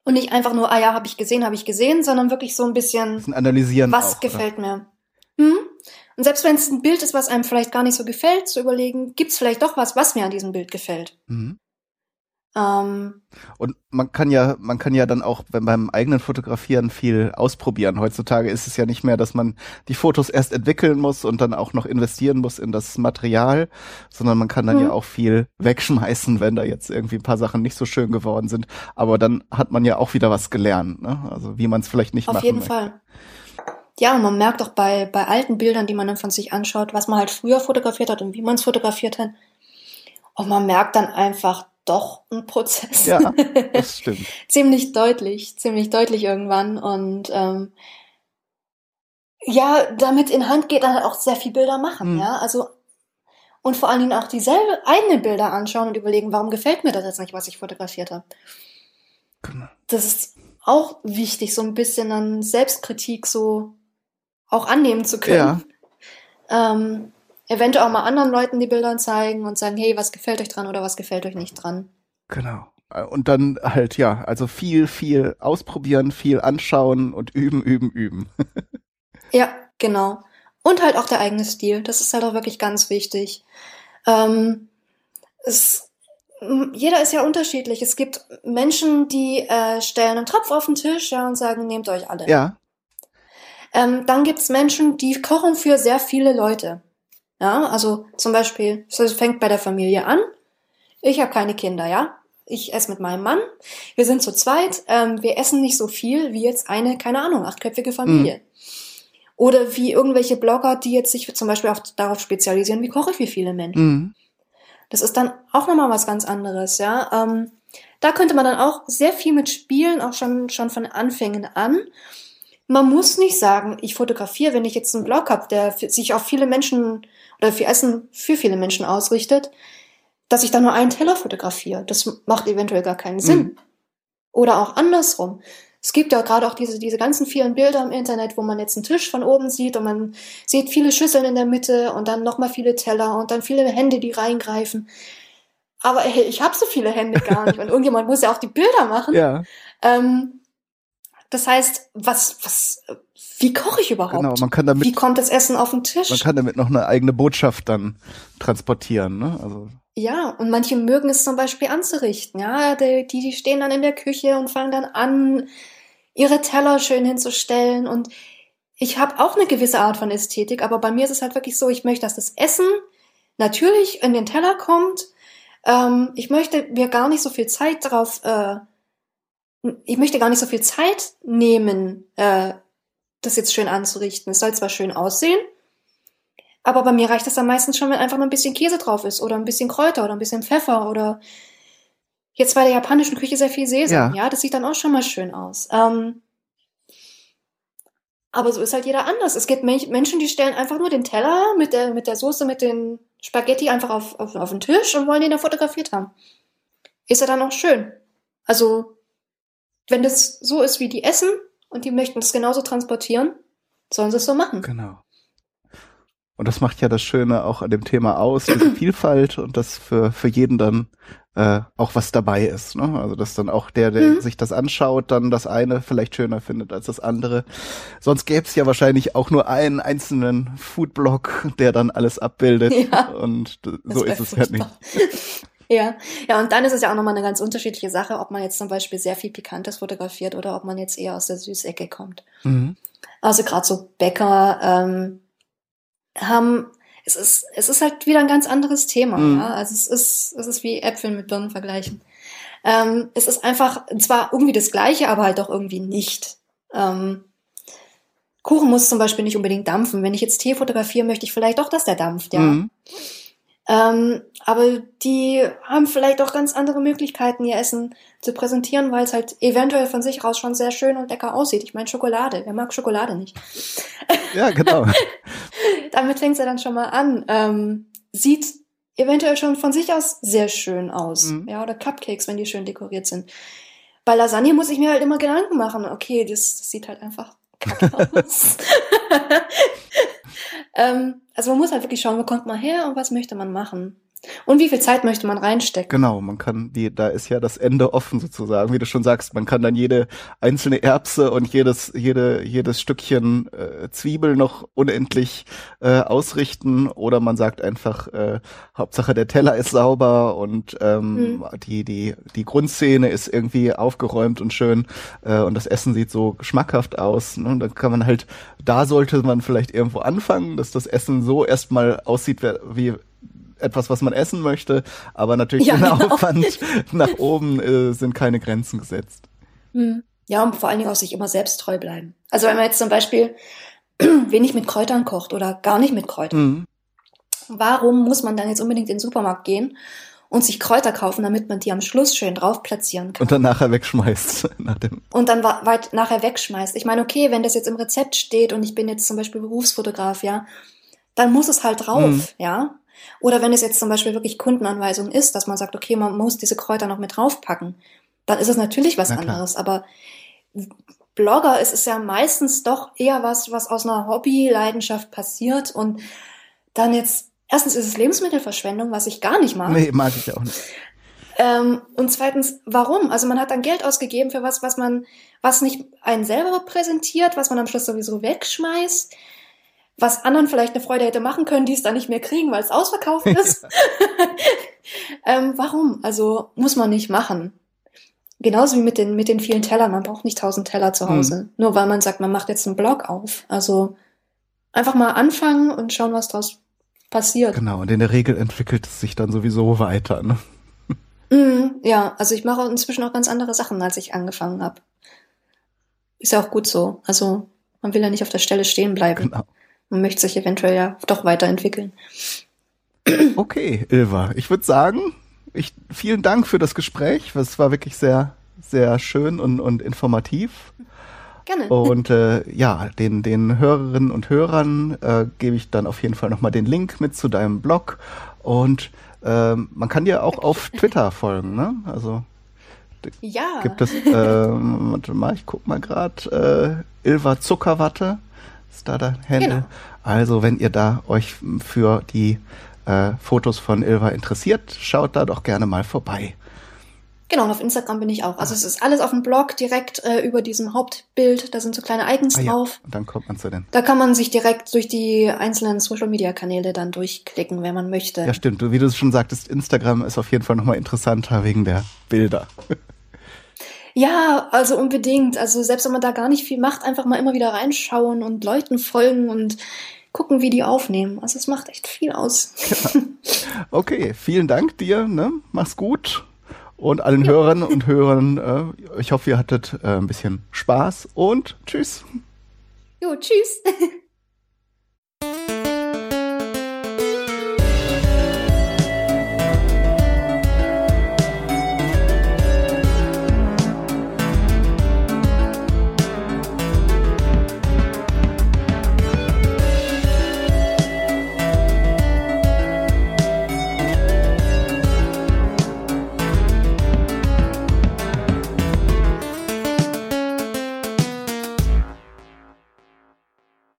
und nicht einfach nur, ah ja, habe ich gesehen, habe ich gesehen, sondern wirklich so ein bisschen, bisschen analysieren. Was auch, gefällt oder? mir? Hm? Und selbst wenn es ein Bild ist, was einem vielleicht gar nicht so gefällt, zu überlegen, gibt es vielleicht doch was, was mir an diesem Bild gefällt. Mhm. Ähm, und man kann ja, man kann ja dann auch beim eigenen Fotografieren viel ausprobieren. Heutzutage ist es ja nicht mehr, dass man die Fotos erst entwickeln muss und dann auch noch investieren muss in das Material, sondern man kann dann mhm. ja auch viel wegschmeißen, wenn da jetzt irgendwie ein paar Sachen nicht so schön geworden sind. Aber dann hat man ja auch wieder was gelernt, ne? Also wie man es vielleicht nicht Auf machen jeden möchte. Fall. Ja, und man merkt auch bei, bei alten Bildern, die man dann von sich anschaut, was man halt früher fotografiert hat und wie man es fotografiert hat. Und man merkt dann einfach, doch ein Prozess. Ja, <laughs> das stimmt. ziemlich deutlich, ziemlich deutlich irgendwann. Und ähm, ja, damit in Hand geht dann auch sehr viel Bilder machen, mhm. ja. Also und vor allen Dingen auch dieselbe eigenen Bilder anschauen und überlegen, warum gefällt mir das jetzt nicht, was ich fotografiert habe. Genau. Das ist auch wichtig, so ein bisschen an Selbstkritik so auch annehmen zu können. Ja. Ähm, eventuell auch mal anderen Leuten die Bilder zeigen und sagen, hey, was gefällt euch dran oder was gefällt euch nicht dran. Genau. Und dann halt, ja, also viel, viel ausprobieren, viel anschauen und üben, üben, üben. <laughs> ja, genau. Und halt auch der eigene Stil. Das ist halt auch wirklich ganz wichtig. Ähm, es, jeder ist ja unterschiedlich. Es gibt Menschen, die äh, stellen einen Topf auf den Tisch ja, und sagen, nehmt euch alle. Ja. Ähm, dann gibt's Menschen, die kochen für sehr viele Leute. Ja, also zum Beispiel, es fängt bei der Familie an. Ich habe keine Kinder, ja. ich esse mit meinem Mann, wir sind zu zweit, ähm, wir essen nicht so viel wie jetzt eine, keine Ahnung, achtköpfige Familie. Mhm. Oder wie irgendwelche Blogger, die jetzt sich zum Beispiel auf, darauf spezialisieren, wie koche ich für viele Menschen. Mhm. Das ist dann auch nochmal was ganz anderes, ja. Ähm, da könnte man dann auch sehr viel mit spielen, auch schon, schon von Anfängen an. Man muss nicht sagen, ich fotografiere, wenn ich jetzt einen Blog habe, der sich auf viele Menschen oder für Essen für viele Menschen ausrichtet, dass ich dann nur einen Teller fotografiere. Das macht eventuell gar keinen Sinn. Mhm. Oder auch andersrum. Es gibt ja gerade auch diese, diese ganzen vielen Bilder im Internet, wo man jetzt einen Tisch von oben sieht und man sieht viele Schüsseln in der Mitte und dann nochmal viele Teller und dann viele Hände, die reingreifen. Aber hey, ich habe so viele Hände gar nicht und irgendjemand muss ja auch die Bilder machen. Ja. Ähm, das heißt, was, was, wie koche ich überhaupt? Genau, man kann damit, wie kommt das Essen auf den Tisch? Man kann damit noch eine eigene Botschaft dann transportieren, ne? Also ja, und manche mögen es zum Beispiel anzurichten. Ja, die, die stehen dann in der Küche und fangen dann an, ihre Teller schön hinzustellen. Und ich habe auch eine gewisse Art von Ästhetik, aber bei mir ist es halt wirklich so, ich möchte, dass das Essen natürlich in den Teller kommt. Ähm, ich möchte mir gar nicht so viel Zeit darauf, äh, ich möchte gar nicht so viel Zeit nehmen, äh, das jetzt schön anzurichten. Es soll zwar schön aussehen, aber bei mir reicht es dann meistens schon, wenn einfach nur ein bisschen Käse drauf ist oder ein bisschen Kräuter oder ein bisschen Pfeffer oder jetzt bei der japanischen Küche sehr viel Sesam. Ja, ja das sieht dann auch schon mal schön aus. Ähm, aber so ist halt jeder anders. Es gibt Menschen, die stellen einfach nur den Teller mit der, mit der Soße, mit den Spaghetti einfach auf, auf, auf den Tisch und wollen den da fotografiert haben. Ist er dann auch schön. Also, wenn das so ist, wie die essen und die möchten es genauso transportieren, sollen sie es so machen. Genau. Und das macht ja das Schöne auch an dem Thema aus, diese <clears throat> Vielfalt und dass für, für jeden dann äh, auch was dabei ist. Ne? Also dass dann auch der, der mhm. sich das anschaut, dann das eine vielleicht schöner findet als das andere. Sonst gäbe es ja wahrscheinlich auch nur einen einzelnen Foodblog, der dann alles abbildet. <laughs> Ja, und so ist es ja nicht. Ja, ja, und dann ist es ja auch nochmal eine ganz unterschiedliche Sache, ob man jetzt zum Beispiel sehr viel Pikantes fotografiert oder ob man jetzt eher aus der Süßecke kommt. Mhm. Also gerade so Bäcker, ähm, haben, es ist, es ist halt wieder ein ganz anderes Thema. Mhm. Ja? Also es ist, es ist wie Äpfel mit Birnen vergleichen. Ähm, es ist einfach zwar irgendwie das Gleiche, aber halt doch irgendwie nicht. Ähm, Kuchen muss zum Beispiel nicht unbedingt dampfen. Wenn ich jetzt Tee fotografiere, möchte ich vielleicht doch, dass der dampft, ja. Mhm. Ähm, aber die haben vielleicht auch ganz andere Möglichkeiten, ihr Essen zu präsentieren, weil es halt eventuell von sich aus schon sehr schön und lecker aussieht. Ich meine Schokolade. Wer mag Schokolade nicht? <laughs> Ja, genau. <laughs> Damit fängt es ja dann schon mal an. Ähm, sieht eventuell schon von sich aus sehr schön aus. Mhm. Ja, oder Cupcakes, wenn die schön dekoriert sind. Bei Lasagne muss ich mir halt immer Gedanken machen. Okay, das, das sieht halt einfach kacke <laughs> aus. Ähm, also man muss halt wirklich schauen, wo kommt man her und was möchte man machen. Und wie viel Zeit möchte man reinstecken? Genau, man kann die, da ist ja das Ende offen sozusagen, wie du schon sagst, man kann dann jede einzelne Erbse und jedes, jede, jedes Stückchen äh, Zwiebel noch unendlich äh, ausrichten oder man sagt einfach, äh, Hauptsache der Teller ist sauber und ähm, mhm. die, die, die Grundszene ist irgendwie aufgeräumt und schön äh, und das Essen sieht so geschmackhaft aus. Ne? Und dann kann man halt, da sollte man vielleicht irgendwo anfangen, dass das Essen so erstmal aussieht, wie etwas, was man essen möchte, aber natürlich ja, genau. Aufwand <laughs> nach oben äh, sind keine Grenzen gesetzt. Hm. Ja, und vor allen Dingen auch sich immer selbst treu bleiben. Also wenn man jetzt zum Beispiel <clears throat> wenig mit Kräutern kocht oder gar nicht mit Kräutern, mhm. warum muss man dann jetzt unbedingt in den Supermarkt gehen und sich Kräuter kaufen, damit man die am Schluss schön drauf platzieren kann. Und dann nachher wegschmeißt. <laughs> Nach dem und dann weit nachher wegschmeißt. Ich meine, okay, wenn das jetzt im Rezept steht und ich bin jetzt zum Beispiel Berufsfotograf, ja, dann muss es halt drauf, mhm. ja. Oder wenn es jetzt zum Beispiel wirklich Kundenanweisung ist, dass man sagt, okay, man muss diese Kräuter noch mit draufpacken, dann ist es natürlich was anderes. Aber Blogger ist es ja meistens doch eher was, was aus einer Hobby-Leidenschaft passiert und dann jetzt, erstens ist es Lebensmittelverschwendung, was ich gar nicht mag. Nee, mag ich auch nicht. Ähm, und zweitens, warum? Also man hat dann Geld ausgegeben für was, was man, was nicht einen selber präsentiert, was man am Schluss sowieso wegschmeißt was anderen vielleicht eine Freude hätte machen können, die es dann nicht mehr kriegen, weil es ausverkauft ist. <laughs> ähm, warum? Also muss man nicht machen. Genauso wie mit den, mit den vielen Tellern. Man braucht nicht tausend Teller zu Hause. Mhm. Nur weil man sagt, man macht jetzt einen Blog auf. Also einfach mal anfangen und schauen, was draus passiert. Genau, und in der Regel entwickelt es sich dann sowieso weiter. Ne? Mm, ja, also ich mache inzwischen auch ganz andere Sachen, als ich angefangen habe. Ist ja auch gut so. Also man will ja nicht auf der Stelle stehen bleiben. Genau. Man möchte sich eventuell ja doch weiterentwickeln. <clears throat> Okay, Ilva, ich würde sagen, ich, vielen Dank für das Gespräch. Es war wirklich sehr, sehr schön und, und informativ. Gerne. Und äh, ja, den, den Hörerinnen und Hörern äh, gebe ich dann auf jeden Fall nochmal den Link mit zu deinem Blog. Und äh, man kann dir auch auf <laughs> Twitter folgen, ne? Also ja. gibt es, äh, warte mal, ich guck mal gerade, äh, Ilva Zuckerwatte ist da der Handle. Genau. Also wenn ihr da euch für die äh, Fotos von Ilva interessiert, schaut da doch gerne mal vorbei. Genau, und auf Instagram bin ich auch. Also es ist alles auf dem Blog direkt äh, über diesem Hauptbild. Da sind so kleine Icons ah, drauf. Ja. Und dann kommt man zu den. Da kann man sich direkt durch die einzelnen Social Media Kanäle dann durchklicken, wenn man möchte. Ja, stimmt. Wie du schon sagtest, Instagram ist auf jeden Fall nochmal interessanter wegen der Bilder. <laughs> Ja, also unbedingt. Also selbst wenn man da gar nicht viel macht, einfach mal immer wieder reinschauen und Leuten folgen und gucken, wie die aufnehmen. Also es macht echt viel aus. Ja. Okay, vielen Dank dir. Ne? Mach's gut. Und allen ja. Hörern und Hörern, äh, ich hoffe, ihr hattet äh, ein bisschen Spaß und tschüss. Jo, tschüss. <laughs>